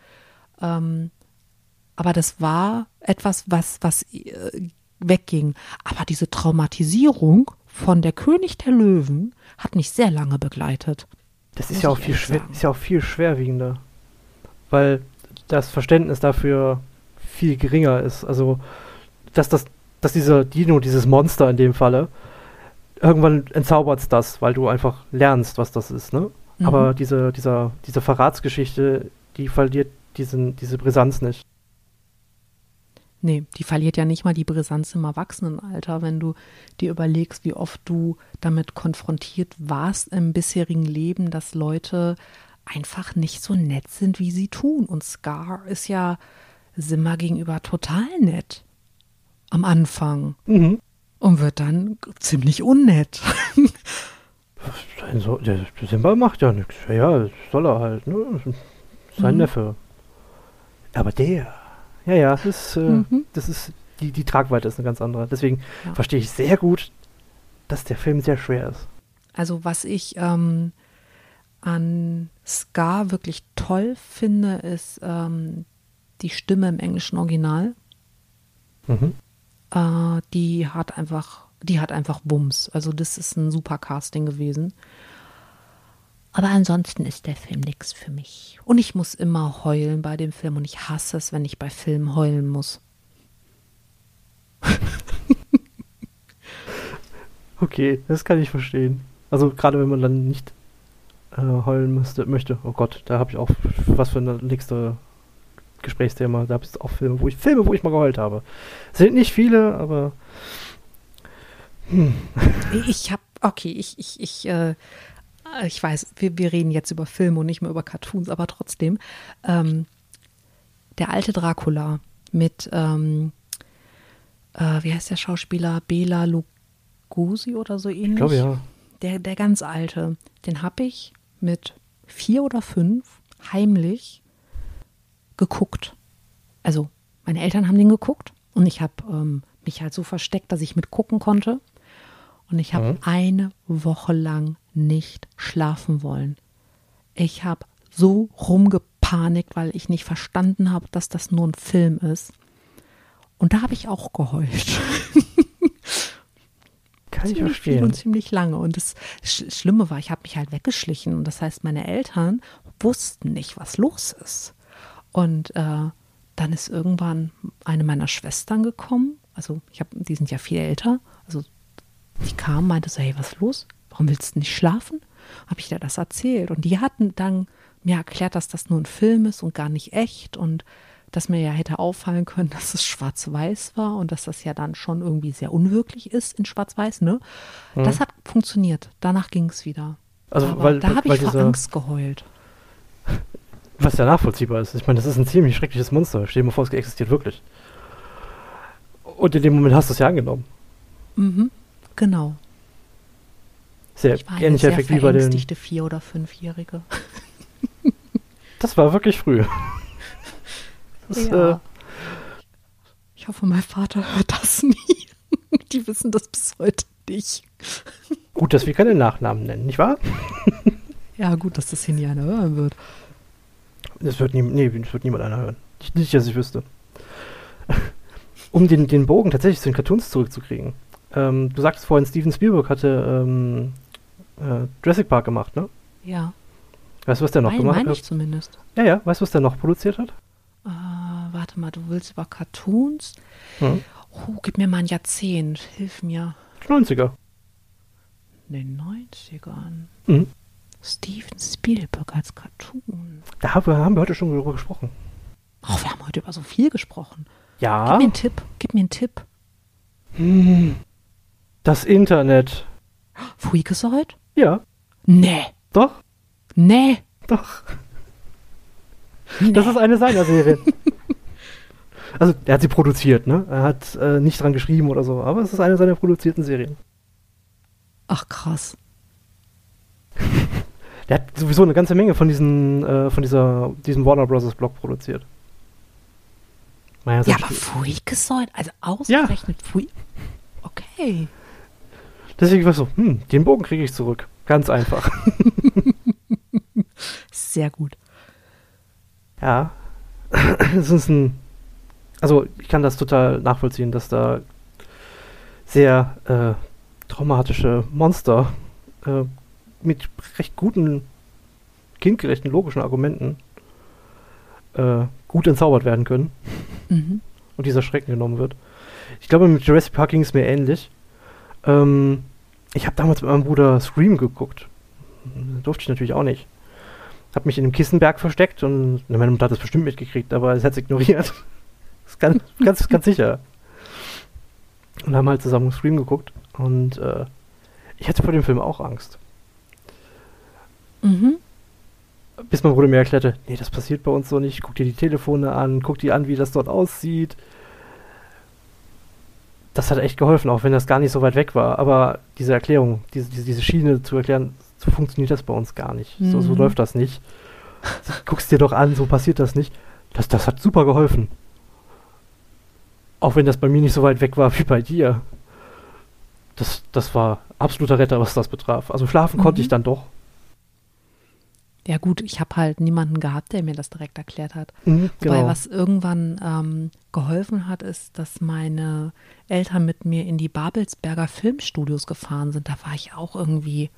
[SPEAKER 1] Ähm, aber das war etwas, was, was äh, wegging. Aber diese Traumatisierung von der König der Löwen hat mich sehr lange begleitet.
[SPEAKER 2] Das ist ja auch viel schwer, ist ja auch viel schwerwiegender. Weil das Verständnis dafür viel geringer ist. Also, dass das, dass dieser Dino, dieses Monster in dem Falle, irgendwann entzaubert das, weil du einfach lernst, was das ist, ne? Mhm. Aber diese, dieser, diese Verratsgeschichte, die verliert diesen, diese Brisanz nicht.
[SPEAKER 1] Nee, die verliert ja nicht mal die Brisanz im Erwachsenenalter, wenn du dir überlegst, wie oft du damit konfrontiert warst im bisherigen Leben, dass Leute einfach nicht so nett sind, wie sie tun. Und Scar ist ja Simmer gegenüber total nett am Anfang mhm. und wird dann ziemlich unnett.
[SPEAKER 2] So, der Simba macht ja nichts. Ja, das soll er halt, ne? Sein mhm. Neffe. Aber der, ja, ja, das, äh, mhm. das ist, die, die Tragweite ist eine ganz andere. Deswegen ja. verstehe ich sehr gut, dass der Film sehr schwer ist.
[SPEAKER 1] Also was ich ähm, an Scar wirklich toll finde, ist ähm, die Stimme im englischen Original. Mhm. Äh, die hat einfach, die hat einfach Bums. Also das ist ein super Casting gewesen. Aber ansonsten ist der Film nichts für mich. Und ich muss immer heulen bei dem Film und ich hasse es, wenn ich bei Filmen heulen muss.
[SPEAKER 2] okay, das kann ich verstehen. Also gerade wenn man dann nicht äh, heulen müsste, möchte. Oh Gott, da habe ich auch was für ein nächste Gesprächsthema. Da habe ich auch Filme, wo ich Filme, wo ich mal geheult habe. Sind nicht viele, aber
[SPEAKER 1] hm. ich habe okay, ich ich ich äh, ich weiß, wir, wir reden jetzt über Filme und nicht mehr über Cartoons, aber trotzdem. Ähm, der alte Dracula mit, ähm, äh, wie heißt der Schauspieler? Bela Lugosi oder so ähnlich? Ich
[SPEAKER 2] glaube, ja.
[SPEAKER 1] Der, der ganz alte, den habe ich mit vier oder fünf heimlich geguckt. Also, meine Eltern haben den geguckt und ich habe ähm, mich halt so versteckt, dass ich mitgucken konnte. Und ich habe mhm. eine Woche lang nicht schlafen wollen. Ich habe so rumgepanikt, weil ich nicht verstanden habe, dass das nur ein Film ist. Und da habe ich auch geheult.
[SPEAKER 2] Kann ich verstehen.
[SPEAKER 1] Und ziemlich lange. Und das Schlimme war, ich habe mich halt weggeschlichen. Und das heißt, meine Eltern wussten nicht, was los ist. Und äh, dann ist irgendwann eine meiner Schwestern gekommen. Also ich habe, die sind ja viel älter. Die kam, meinte so, hey, was ist los? warum willst du nicht schlafen? Habe ich dir das erzählt. Und die hatten dann mir erklärt, dass das nur ein Film ist und gar nicht echt und dass mir ja hätte auffallen können, dass es schwarz-weiß war und dass das ja dann schon irgendwie sehr unwirklich ist in schwarz-weiß, ne?
[SPEAKER 2] Mhm.
[SPEAKER 1] Das hat funktioniert. Danach ging es wieder.
[SPEAKER 2] Also,
[SPEAKER 1] Aber
[SPEAKER 2] weil,
[SPEAKER 1] da habe ich vor Angst geheult.
[SPEAKER 2] was ja nachvollziehbar ist. Ich meine, das ist ein ziemlich schreckliches Monster. Stell dir mal vor, es existiert wirklich. Und in dem Moment hast du es ja angenommen.
[SPEAKER 1] Mhm, genau.
[SPEAKER 2] Sehr
[SPEAKER 1] Ich war
[SPEAKER 2] ähnlicher Effekt wie bei den.
[SPEAKER 1] Vier- oder Fünfjährige.
[SPEAKER 2] Das war wirklich früh. Das,
[SPEAKER 1] Ja.
[SPEAKER 2] äh,
[SPEAKER 1] Ich hoffe, mein Vater hört das nie. Die wissen das bis heute nicht.
[SPEAKER 2] gut, dass wir keine Nachnamen nennen, nicht wahr?
[SPEAKER 1] Ja, gut, dass das hier nie einer hören wird.
[SPEAKER 2] Das wird, nie, nee, das wird niemand einer hören. Nicht, nicht, dass ich wüsste. Um den, den Bogen tatsächlich zu den Cartoons zurückzukriegen. Ähm, du sagst vorhin, Steven Spielberg hatte ähm, äh, Jurassic Park gemacht, ne?
[SPEAKER 1] Ja,
[SPEAKER 2] Weißt du, was der noch
[SPEAKER 1] mein,
[SPEAKER 2] gemacht
[SPEAKER 1] meine
[SPEAKER 2] hat?
[SPEAKER 1] ich zumindest.
[SPEAKER 2] Ja, ja, weißt du, was der noch produziert hat?
[SPEAKER 1] Äh, warte mal, du willst über Cartoons?
[SPEAKER 2] Mhm.
[SPEAKER 1] Oh, gib mir mal ein Jahrzehnt. Hilf mir.
[SPEAKER 2] Die 90er.
[SPEAKER 1] In den 90ern.
[SPEAKER 2] Mhm.
[SPEAKER 1] Steven Spielberg als Cartoon.
[SPEAKER 2] Da haben wir, haben wir heute schon drüber gesprochen.
[SPEAKER 1] Oh, wir haben heute über so viel gesprochen. Gib
[SPEAKER 2] Ja.
[SPEAKER 1] mir einen Tipp. Gib mir einen Tipp.
[SPEAKER 2] Hm. Das Internet.
[SPEAKER 1] Freakazoid?
[SPEAKER 2] Ja,
[SPEAKER 1] Nee.
[SPEAKER 2] doch,
[SPEAKER 1] Nee.
[SPEAKER 2] doch. Das ist eine seiner Serien. also, er hat sie produziert, ne? Er hat äh, nicht dran geschrieben oder so, aber es ist eine seiner produzierten Serien.
[SPEAKER 1] Ach, krass.
[SPEAKER 2] Der hat sowieso eine ganze Menge von diesen, äh, von dieser, diesem Warner Bros. Blog produziert. Naja,
[SPEAKER 1] Ja, aber Freakazoid? Also ausgerechnet Freak... Okay.
[SPEAKER 2] Deswegen war ich so, hm, den Bogen kriege ich zurück. Ganz einfach.
[SPEAKER 1] Sehr gut.
[SPEAKER 2] Ja. Es ist ein. Also, ich kann das total nachvollziehen, dass da sehr äh, traumatische Monster äh, mit recht guten, kindgerechten, logischen Argumenten äh, gut entzaubert werden können
[SPEAKER 1] Mhm.
[SPEAKER 2] und dieser Schrecken genommen wird. Ich glaube, mit Jurassic Park ging es mir ähnlich. Ähm, ich habe damals mit meinem Bruder Scream geguckt. Durfte ich natürlich auch nicht. Hab mich in einem Kissenberg versteckt und na, meine Mutter hat das bestimmt mitgekriegt, aber es hat es ignoriert. Das ist ganz, ganz, ganz sicher. Und haben halt zusammen Scream geguckt und äh, ich hatte vor dem Film auch Angst.
[SPEAKER 1] Mhm.
[SPEAKER 2] Bis mein Bruder mir erklärte, nee, das passiert bei uns so nicht. Guck dir die Telefone an, guck dir an, wie das dort aussieht. Das hat echt geholfen, auch wenn das gar nicht so weit weg war. Aber diese Erklärung, diese, diese, diese Schiene zu erklären, so funktioniert das bei uns gar nicht. So, so
[SPEAKER 1] Mhm.
[SPEAKER 2] läuft das nicht. Guck's dir doch an, so passiert das nicht. Das, das hat super geholfen. Auch wenn das bei mir nicht so weit weg war wie bei dir. Das, das war absoluter Retter, was das betraf. Also schlafen konnte
[SPEAKER 1] Mhm.
[SPEAKER 2] ich dann doch.
[SPEAKER 1] Ja gut, ich habe halt niemanden gehabt, der mir das direkt erklärt hat.
[SPEAKER 2] Mhm,
[SPEAKER 1] Wobei was irgendwann ähm, geholfen hat, ist, dass meine Eltern mit mir in die Babelsberger Filmstudios gefahren sind. Da war ich auch irgendwie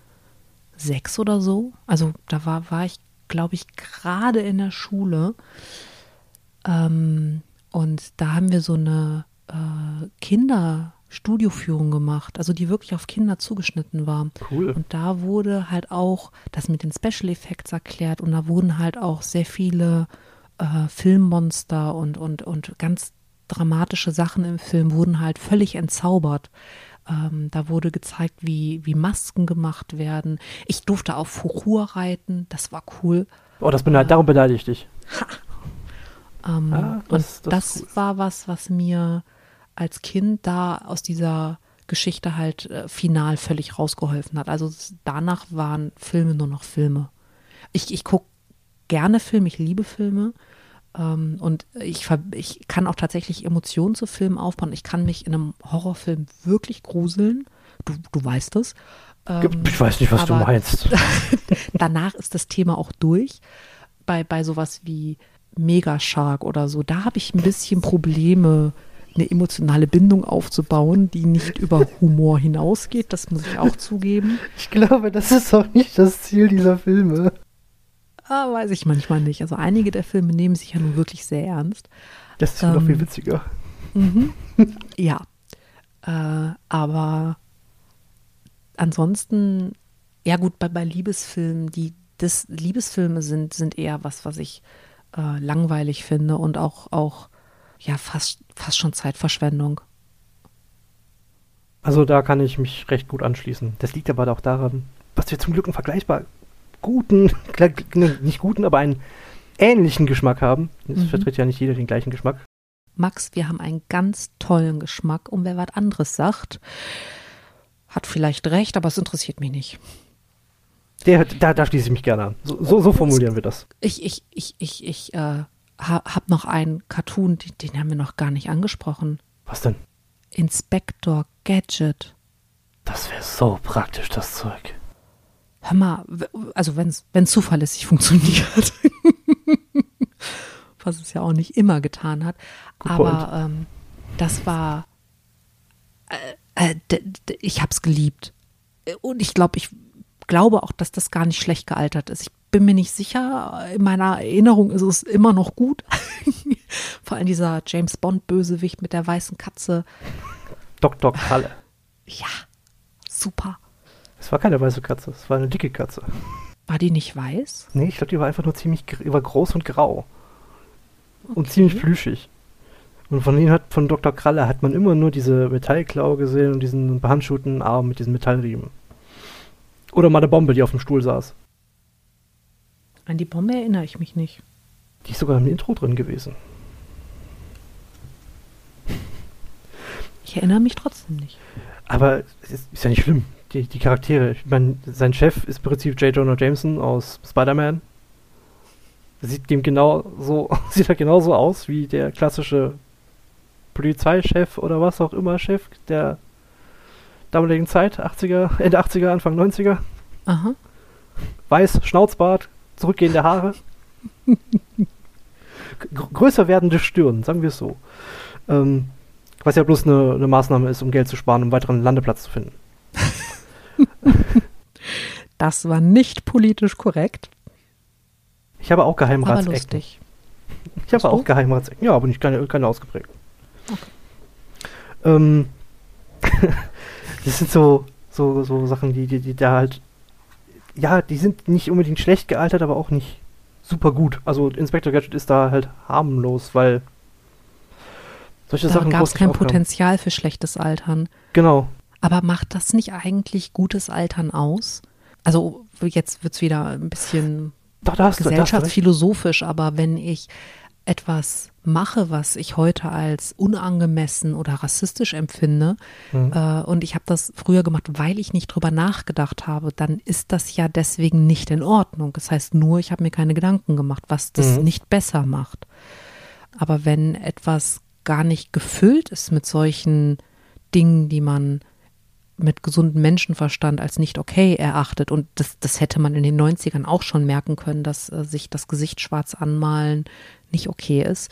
[SPEAKER 1] sechs oder so. Also da war, war ich, glaube ich, gerade in der Schule. Ähm, und da haben wir so eine äh, Kinderstudioführung gemacht, also die wirklich auf Kinder zugeschnitten war.
[SPEAKER 2] Cool.
[SPEAKER 1] Und da wurde halt auch das mit den Special Effects erklärt und da wurden halt auch sehr viele äh, Filmmonster und, und, und ganz dramatische Sachen im Film wurden halt völlig entzaubert. Ähm, da wurde gezeigt, wie, wie Masken gemacht werden. Ich durfte auf Furur reiten, das war cool.
[SPEAKER 2] Oh, das beneid, darum beneide ich dich.
[SPEAKER 1] Ähm,
[SPEAKER 2] Ah, das- das
[SPEAKER 1] das,
[SPEAKER 2] cool.
[SPEAKER 1] war was, was mir als Kind da aus dieser Geschichte halt äh, final völlig rausgeholfen hat. Also danach waren Filme nur noch Filme. Ich, ich gucke gerne Filme, ich liebe Filme. Ähm, und ich, ich kann auch tatsächlich Emotionen zu Filmen aufbauen. Ich kann mich in einem Horrorfilm wirklich gruseln. Du, du weißt es. Ähm,
[SPEAKER 2] Ich weiß nicht, was du meinst.
[SPEAKER 1] danach ist das Thema auch durch. Bei, bei sowas wie Megashark oder so, da habe ich ein bisschen Probleme, eine emotionale Bindung aufzubauen, die nicht über Humor hinausgeht. Das muss ich auch zugeben.
[SPEAKER 2] Ich glaube, das ist auch nicht das Ziel dieser Filme.
[SPEAKER 1] Ah, weiß ich manchmal nicht. Also einige der Filme nehmen sich ja nun wirklich sehr ernst.
[SPEAKER 2] Das ist noch viel
[SPEAKER 1] Ähm,
[SPEAKER 2] witziger.
[SPEAKER 1] Mhm. Ja. Äh, aber ansonsten Ja, gut, bei, bei Liebesfilmen, die das, Liebesfilme sind, sind eher was, was ich äh, langweilig finde und auch, auch ja, fast, fast schon Zeitverschwendung.
[SPEAKER 2] Also da kann ich mich recht gut anschließen. Das liegt aber auch daran, was wir zum Glück einen vergleichbar guten, nicht guten, aber einen ähnlichen Geschmack haben. Es mhm. vertritt ja nicht jeder den gleichen Geschmack.
[SPEAKER 1] Max, wir haben einen ganz tollen Geschmack und wer was anderes sagt, hat vielleicht recht, aber es interessiert mich nicht.
[SPEAKER 2] Der, da, da schließe ich mich gerne an. So, so, so formulieren wir das.
[SPEAKER 1] Ich, ich, ich, ich, ich äh, habe noch einen Cartoon, den, den haben wir noch gar nicht angesprochen.
[SPEAKER 2] Was denn?
[SPEAKER 1] Inspector Gadget.
[SPEAKER 2] Das wäre so praktisch, das Zeug.
[SPEAKER 1] Hör mal, also wenn es zuverlässig funktioniert. Was es ja auch nicht immer getan hat. Good Aber ähm, das war. Äh, äh, ich habe es geliebt. Und ich glaube, ich glaube auch, dass das gar nicht schlecht gealtert ist. Ich bin mir nicht sicher. In meiner Erinnerung ist es immer noch gut. Vor allem dieser James Bond-Bösewicht mit der weißen Katze.
[SPEAKER 2] Dr. Kalle.
[SPEAKER 1] Ja, super.
[SPEAKER 2] Es war keine weiße Katze, es war eine dicke Katze.
[SPEAKER 1] War die nicht weiß?
[SPEAKER 2] Nee, ich glaube, die war einfach nur ziemlich war groß und grau. Okay. Und ziemlich plüschig. Und von ihnen hat, von Dr. Kralle hat man immer nur diese Metallklaue gesehen und diesen behandschuhten Arm mit diesen Metallriemen. Oder mal eine Bombe, die auf dem Stuhl saß.
[SPEAKER 1] An die Bombe erinnere ich mich nicht.
[SPEAKER 2] Die ist sogar im Intro drin gewesen.
[SPEAKER 1] Ich erinnere mich trotzdem nicht.
[SPEAKER 2] Aber es ist, ist ja nicht schlimm. Die, die Charaktere. Ich meine, sein Chef ist im Prinzip J. Jonah Jameson aus Spider-Man. Sieht dem genau so, sieht halt genauso aus wie der klassische Polizeichef oder was auch immer Chef der damaligen Zeit, 80er, Ende 80er, Anfang 90er.
[SPEAKER 1] Aha.
[SPEAKER 2] Weiß, Schnauzbart, zurückgehende Haare. größer werdende Stirn, sagen wir es so. Ähm, was ja bloß eine, eine, Maßnahme ist, um Geld zu sparen, um einen weiteren Landeplatz zu finden.
[SPEAKER 1] das war nicht politisch korrekt.
[SPEAKER 2] Ich habe auch Geheimratsecken. Ich habe auch Geheimratsecken, ja, aber nicht keine, keine ausgeprägt. Okay. Ähm, das sind so, so, so Sachen, die, die, die da halt, ja, die sind nicht unbedingt schlecht gealtert, aber auch nicht super gut. Also Inspector Gadget ist da halt harmlos, weil solche
[SPEAKER 1] da
[SPEAKER 2] Sachen.
[SPEAKER 1] Da gab es kein Potenzial für schlechtes Altern.
[SPEAKER 2] Genau.
[SPEAKER 1] Aber macht das nicht eigentlich gutes Altern aus? Also jetzt wird es wieder ein bisschen
[SPEAKER 2] Doch, da
[SPEAKER 1] gesellschaftsphilosophisch, aber wenn ich etwas mache, was ich heute als unangemessen oder rassistisch empfinde, mhm. äh, und ich habe das früher gemacht, weil ich nicht drüber nachgedacht habe, dann ist das ja deswegen nicht in Ordnung. Das heißt nur, ich habe mir keine Gedanken gemacht, was das mhm. nicht besser macht. Aber wenn etwas gar nicht gefüllt ist mit solchen Dingen, die man mit gesundem Menschenverstand als nicht okay erachtet. Und das, das hätte man in den 90ern auch schon merken können, dass äh, sich das Gesicht schwarz anmalen nicht okay ist.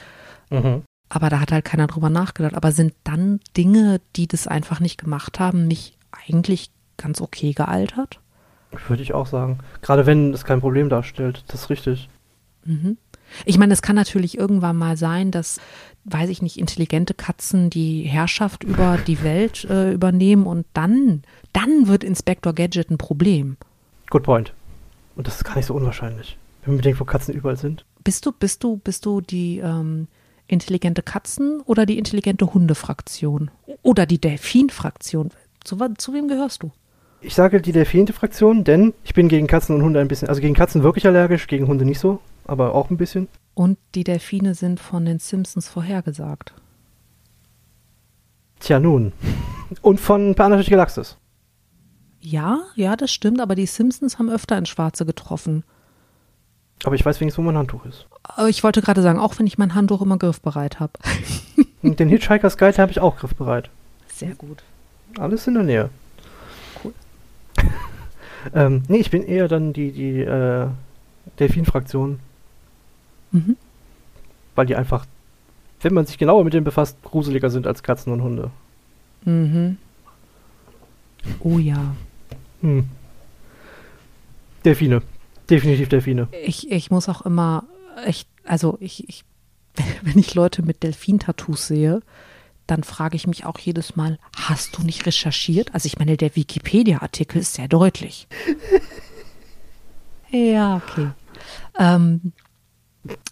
[SPEAKER 1] Mhm. Aber da hat halt keiner drüber nachgedacht. Aber sind dann Dinge, die das einfach nicht gemacht haben, nicht eigentlich ganz okay gealtert?
[SPEAKER 2] Würde ich auch sagen. Gerade wenn es kein Problem darstellt. Das ist richtig.
[SPEAKER 1] Mhm. Ich meine, es kann natürlich irgendwann mal sein, dass, weiß ich nicht, intelligente Katzen die Herrschaft über die Welt äh, übernehmen und dann, dann wird Inspector Gadget ein Problem.
[SPEAKER 2] Good point. Und das ist gar nicht so unwahrscheinlich. Wenn man bedenkt, wo Katzen überall sind.
[SPEAKER 1] Bist du, bist du, bist du die ähm, intelligente Katzen- oder die intelligente Hundefraktion? Oder die Delfin-Fraktion? Zu, zu wem gehörst du?
[SPEAKER 2] Ich sage die Delfin-Fraktion, denn ich bin gegen Katzen und Hunde ein bisschen, also gegen Katzen wirklich allergisch, gegen Hunde nicht so, aber auch ein bisschen.
[SPEAKER 1] Und die Delfine sind von den Simpsons vorhergesagt.
[SPEAKER 2] Tja, nun. Und von Planet durch Galaxis.
[SPEAKER 1] Ja, ja, das stimmt, aber die Simpsons haben öfter ins Schwarze getroffen.
[SPEAKER 2] Aber ich weiß wenigstens, wo mein Handtuch ist.
[SPEAKER 1] Ich wollte gerade sagen, auch wenn ich mein Handtuch immer griffbereit habe.
[SPEAKER 2] Den Hitchhiker's Guide habe ich auch griffbereit.
[SPEAKER 1] Sehr gut.
[SPEAKER 2] Alles in der Nähe.
[SPEAKER 1] Cool.
[SPEAKER 2] ähm, nee, ich bin eher dann die, die äh, Delfin-Fraktion. Mhm. Weil die einfach, wenn man sich genauer mit denen befasst, gruseliger sind als Katzen und Hunde.
[SPEAKER 1] Mhm. Oh ja. Hm.
[SPEAKER 2] Delfine. Definitiv Delfine.
[SPEAKER 1] Ich, ich muss auch immer echt, also ich, ich wenn ich Leute mit Delfin-Tattoos sehe, dann frage ich mich auch jedes Mal, hast du nicht recherchiert? Also ich meine, der Wikipedia-Artikel ist sehr deutlich. ja, okay. Ähm,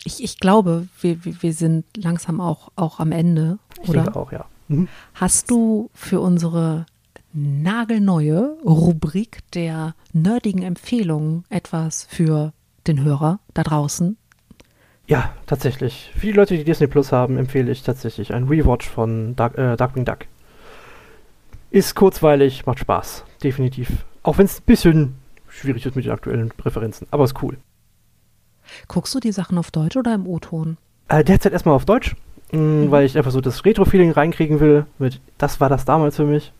[SPEAKER 1] ich, ich glaube, wir, wir sind langsam auch, auch am Ende,
[SPEAKER 2] Ich
[SPEAKER 1] oder?
[SPEAKER 2] denke auch, ja. Mhm.
[SPEAKER 1] Hast du für unsere nagelneue Rubrik der nerdigen Empfehlungen etwas für den Hörer da draußen?
[SPEAKER 2] Ja, tatsächlich. Für die Leute, die Disney Plus haben, empfehle ich tatsächlich ein Rewatch von Dark, äh, Darkwing Duck. Ist kurzweilig, macht Spaß. Definitiv. Auch wenn es ein bisschen schwierig ist mit den aktuellen Präferenzen. Aber ist cool.
[SPEAKER 1] Guckst du die Sachen auf Deutsch oder im O-Ton?
[SPEAKER 2] Äh, derzeit erstmal auf Deutsch, mh, weil ich einfach so das Retro-Feeling reinkriegen will. Mit, das war das damals für mich.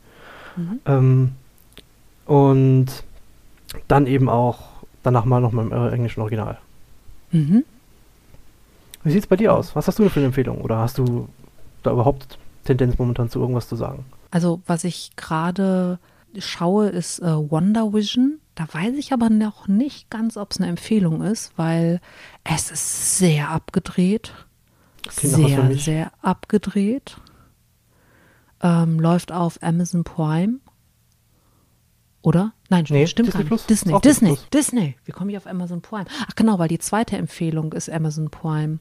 [SPEAKER 1] Mhm.
[SPEAKER 2] Ähm, und dann eben auch danach mal noch mal im äh, englischen Original.
[SPEAKER 1] Mhm.
[SPEAKER 2] Wie sieht's bei dir aus? Was hast du denn für eine Empfehlung? Oder hast du da überhaupt Tendenz momentan zu irgendwas zu sagen?
[SPEAKER 1] Also, was ich gerade schaue, ist äh, Wonder Vision. Da weiß ich aber noch nicht ganz, ob es eine Empfehlung ist, weil es ist sehr abgedreht. Sehr, sehr abgedreht. Ähm, läuft auf Amazon Prime. Oder? Nein,
[SPEAKER 2] Nee,
[SPEAKER 1] stimmt
[SPEAKER 2] Disney
[SPEAKER 1] gar
[SPEAKER 2] Plus.
[SPEAKER 1] nicht. Disney,
[SPEAKER 2] Auch Disney
[SPEAKER 1] Disney,
[SPEAKER 2] Plus.
[SPEAKER 1] Disney. Wie komme ich auf Amazon Prime? Ach genau, weil die zweite Empfehlung ist Amazon Prime.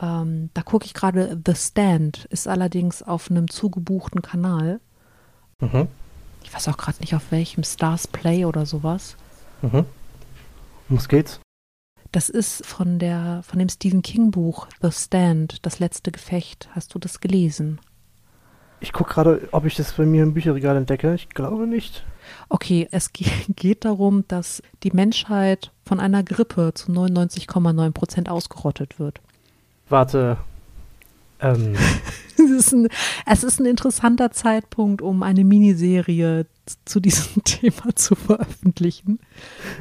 [SPEAKER 1] Ähm, da gucke ich gerade The Stand, ist allerdings auf einem zugebuchten Kanal.
[SPEAKER 2] Mhm.
[SPEAKER 1] Ich weiß auch gerade nicht auf welchem, Stars Play oder sowas.
[SPEAKER 2] Mhm. Um was geht's?
[SPEAKER 1] Das ist von der, von dem Stephen King Buch The Stand, das letzte Gefecht. Hast du das gelesen?
[SPEAKER 2] Ich gucke gerade, ob ich das bei mir im Bücherregal entdecke. Ich glaube nicht.
[SPEAKER 1] Okay, es ge- geht darum, dass die Menschheit von einer Grippe zu 99,9 Prozent ausgerottet wird.
[SPEAKER 2] Warte. Ähm,
[SPEAKER 1] Es ist, ein, es ist ein interessanter Zeitpunkt, um eine Miniserie zu diesem Thema zu veröffentlichen.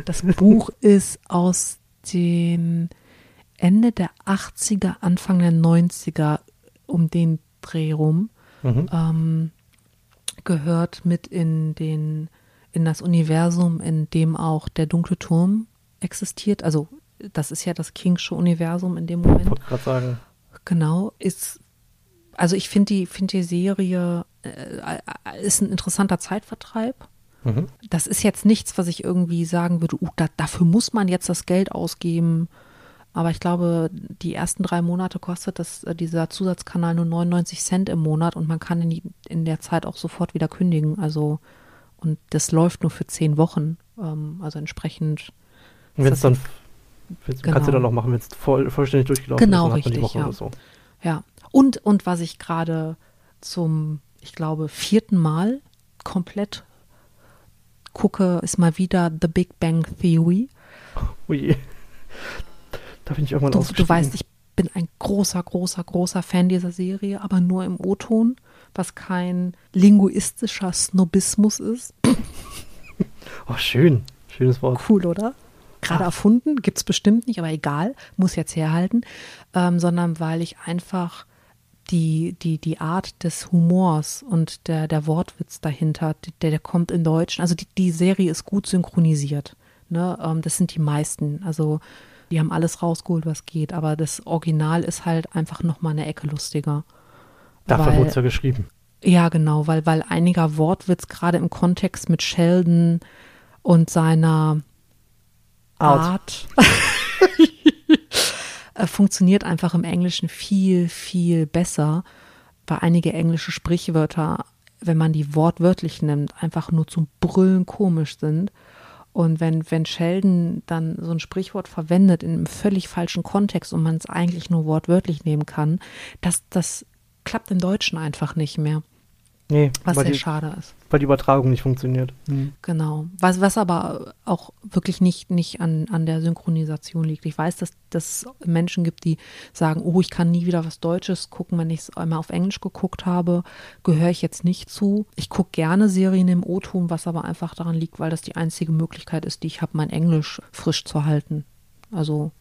[SPEAKER 1] Das Buch ist aus den Ende der 80er, Anfang der 90er um den Dreh rum.
[SPEAKER 2] Mhm.
[SPEAKER 1] ähm, gehört mit in den in das Universum, in dem auch der dunkle Turm existiert. Also das ist ja das Kingsche Universum in dem
[SPEAKER 2] Ich
[SPEAKER 1] Moment.
[SPEAKER 2] wollte gerade sagen.
[SPEAKER 1] Genau, ist also ich finde die finde die Serie äh, ist ein interessanter Zeitvertreib.
[SPEAKER 2] Mhm.
[SPEAKER 1] Das ist jetzt nichts, was ich irgendwie sagen würde, uh, da, dafür muss man jetzt das Geld ausgeben. Aber ich glaube, die ersten drei Monate kostet das, äh, dieser Zusatzkanal nur 99 Cent im Monat und man kann in, die, in der Zeit auch sofort wieder kündigen. Also, und das läuft nur für zehn Wochen. Ähm, also entsprechend.
[SPEAKER 2] Und wenn es dann. Wenn's, Kannst du
[SPEAKER 1] Genau.
[SPEAKER 2] dann noch machen, wenn es voll, vollständig durchgelaufen
[SPEAKER 1] Genau,
[SPEAKER 2] ist. die
[SPEAKER 1] richtig, ja.
[SPEAKER 2] So.
[SPEAKER 1] Ja. Und, und was ich gerade zum, ich glaube, vierten Mal komplett gucke, ist mal wieder The Big Bang Theory.
[SPEAKER 2] Ui. Da bin ich irgendwann
[SPEAKER 1] Du, du
[SPEAKER 2] ausgestiegen.
[SPEAKER 1] weißt, ich bin ein großer, großer, großer Fan dieser Serie, aber nur im O-Ton, was kein linguistischer Snobismus ist.
[SPEAKER 2] Oh, schön. Schönes Wort.
[SPEAKER 1] Cool, oder? Gerade
[SPEAKER 2] Ah.
[SPEAKER 1] erfunden, gibt es bestimmt nicht, aber egal, muss jetzt herhalten, ähm, sondern weil ich einfach die, die, die Art des Humors und der, der Wortwitz dahinter, der, der kommt in Deutsch. Also die, die Serie ist gut synchronisiert. Ne? Ähm, das sind die meisten. Also die haben alles rausgeholt, was geht, aber das Original ist halt einfach nochmal eine Ecke lustiger.
[SPEAKER 2] Dafür wurde es ja geschrieben.
[SPEAKER 1] ja, genau, weil, weil einiger Wortwitz gerade im Kontext mit Sheldon und seiner
[SPEAKER 2] Art.
[SPEAKER 1] Art äh, funktioniert einfach im Englischen viel, viel besser, weil einige englische Sprichwörter, wenn man die wortwörtlich nimmt, einfach nur zum Brüllen komisch sind. Und wenn, wenn Sheldon dann so ein Sprichwort verwendet in einem völlig falschen Kontext und man es eigentlich nur wortwörtlich nehmen kann, das, das klappt im Deutschen einfach nicht mehr,
[SPEAKER 2] Nee,
[SPEAKER 1] was sehr
[SPEAKER 2] die,
[SPEAKER 1] schade ist.
[SPEAKER 2] Weil die Übertragung nicht funktioniert.
[SPEAKER 1] Genau. Was, was aber auch wirklich nicht, nicht an, an der Synchronisation liegt. Ich weiß, dass, dass es Menschen gibt, die sagen, oh, ich kann nie wieder was Deutsches gucken, wenn ich es einmal auf Englisch geguckt habe, gehöre ich jetzt nicht zu. Ich gucke gerne Serien im O-Ton, was aber einfach daran liegt, weil das die einzige Möglichkeit ist, die ich habe, mein Englisch frisch zu halten. Also,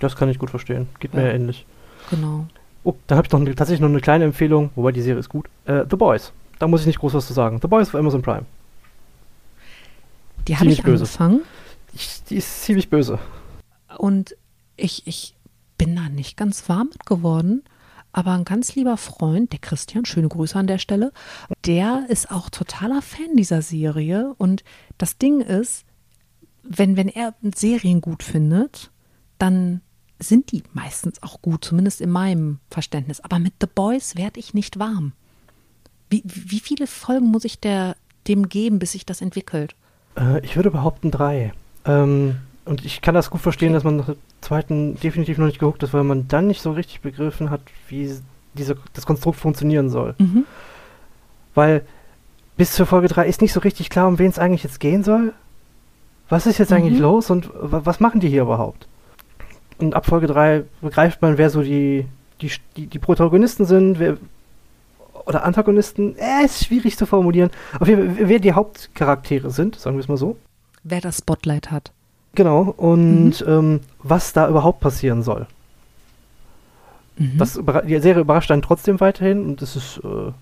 [SPEAKER 2] Das kann ich gut verstehen. Geht mir
[SPEAKER 1] Ja.
[SPEAKER 2] ja ähnlich.
[SPEAKER 1] genau.
[SPEAKER 2] Oh, da habe ich noch eine, tatsächlich noch eine kleine Empfehlung, wobei die Serie ist gut. Äh, The Boys. Da muss ich nicht groß was zu sagen. The Boys für Amazon Prime.
[SPEAKER 1] Die habe ich
[SPEAKER 2] böse.
[SPEAKER 1] angefangen
[SPEAKER 2] Ich, die ist ziemlich böse.
[SPEAKER 1] und ich, ich bin da nicht ganz warm mit geworden. aber ein ganz lieber Freund, der Christian, schöne Grüße an der Stelle, der ist auch totaler Fan dieser Serie. Und das Ding ist, wenn, wenn er Serien gut findet, dann sind die meistens auch gut, zumindest in meinem Verständnis. Aber mit The Boys werde ich nicht warm. Wie, wie viele Folgen muss ich der, dem geben, bis sich das entwickelt?
[SPEAKER 2] Äh, ich würde behaupten drei. Ähm, und ich kann das gut verstehen, okay. dass man nach der zweiten definitiv noch nicht gehuckt ist, weil man dann nicht so richtig begriffen hat, wie diese, das Konstrukt funktionieren soll. Mhm. Weil bis zur Folge 3 ist nicht so richtig klar, um wen es eigentlich jetzt gehen soll. Was ist jetzt mhm. eigentlich los und was machen die hier überhaupt? Und ab Folge 3 begreift man, wer so die, die, die, die Protagonisten sind, wer, oder Antagonisten. Äh, ist schwierig zu formulieren. Auf jeden Fall, wer die Hauptcharaktere sind, sagen wir es mal so.
[SPEAKER 1] Wer das Spotlight hat.
[SPEAKER 2] Genau, und mhm. ähm, was da überhaupt passieren soll. Mhm. Das, die Serie überrascht dann trotzdem weiterhin und es ist äh,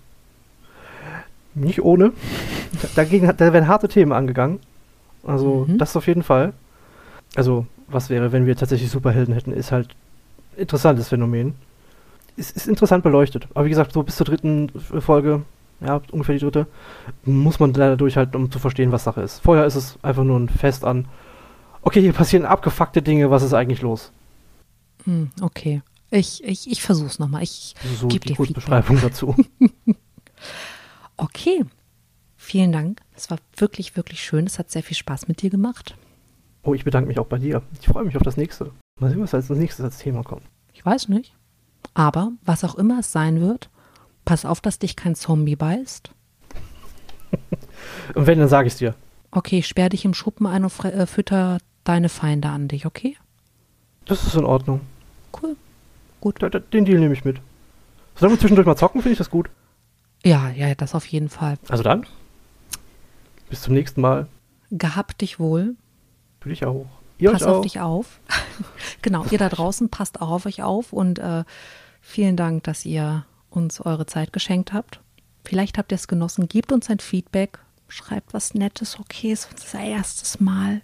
[SPEAKER 2] nicht ohne. Dagegen, da werden harte Themen angegangen. Also, mhm. das auf jeden Fall. Also, was wäre, wenn wir tatsächlich Superhelden hätten, ist halt interessantes Phänomen. Ist, ist interessant beleuchtet. Aber wie gesagt, so bis zur dritten Folge, ja, ungefähr die dritte, muss man leider durchhalten, um zu verstehen, was Sache ist. Vorher ist es einfach nur ein Fest an, okay, hier passieren abgefuckte Dinge, was ist eigentlich los?
[SPEAKER 1] Hm, okay. Ich, ich, ich versuch's nochmal. Ich
[SPEAKER 2] so gebe die Beschreibung dazu.
[SPEAKER 1] okay. Vielen Dank. Es war wirklich, wirklich schön. Es hat sehr viel Spaß mit dir gemacht.
[SPEAKER 2] Oh, ich bedanke mich auch bei dir. Ich freue mich auf das nächste. Mal sehen, was als nächstes als Thema kommt.
[SPEAKER 1] Ich weiß nicht. Aber was auch immer es sein wird, pass auf, dass dich kein Zombie beißt.
[SPEAKER 2] und wenn, dann sage ich es dir.
[SPEAKER 1] Okay, sperr dich im Schuppen ein und äh, fütter deine Feinde an dich, okay?
[SPEAKER 2] Das ist in Ordnung.
[SPEAKER 1] Cool. Gut.
[SPEAKER 2] Da, da, den Deal nehme ich mit. Solange wir zwischendurch mal zocken, finde ich das gut.
[SPEAKER 1] Ja, ja, das auf jeden Fall.
[SPEAKER 2] Also dann. Bis zum nächsten Mal.
[SPEAKER 1] Gehabt dich wohl.
[SPEAKER 2] Du dich auch.
[SPEAKER 1] Ihr Pass auf auch. dich auf. genau, ihr da draußen passt auch auf euch auf und äh, vielen Dank, dass ihr uns eure Zeit geschenkt habt. Vielleicht habt ihr es genossen. Gebt uns ein Feedback. Schreibt was Nettes. Okay, es ist unser erstes Mal.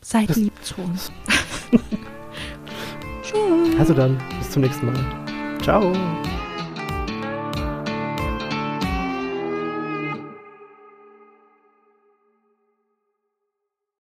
[SPEAKER 1] Seid lieb zu uns.
[SPEAKER 2] Tschüss. Also dann, bis zum nächsten Mal. Ciao.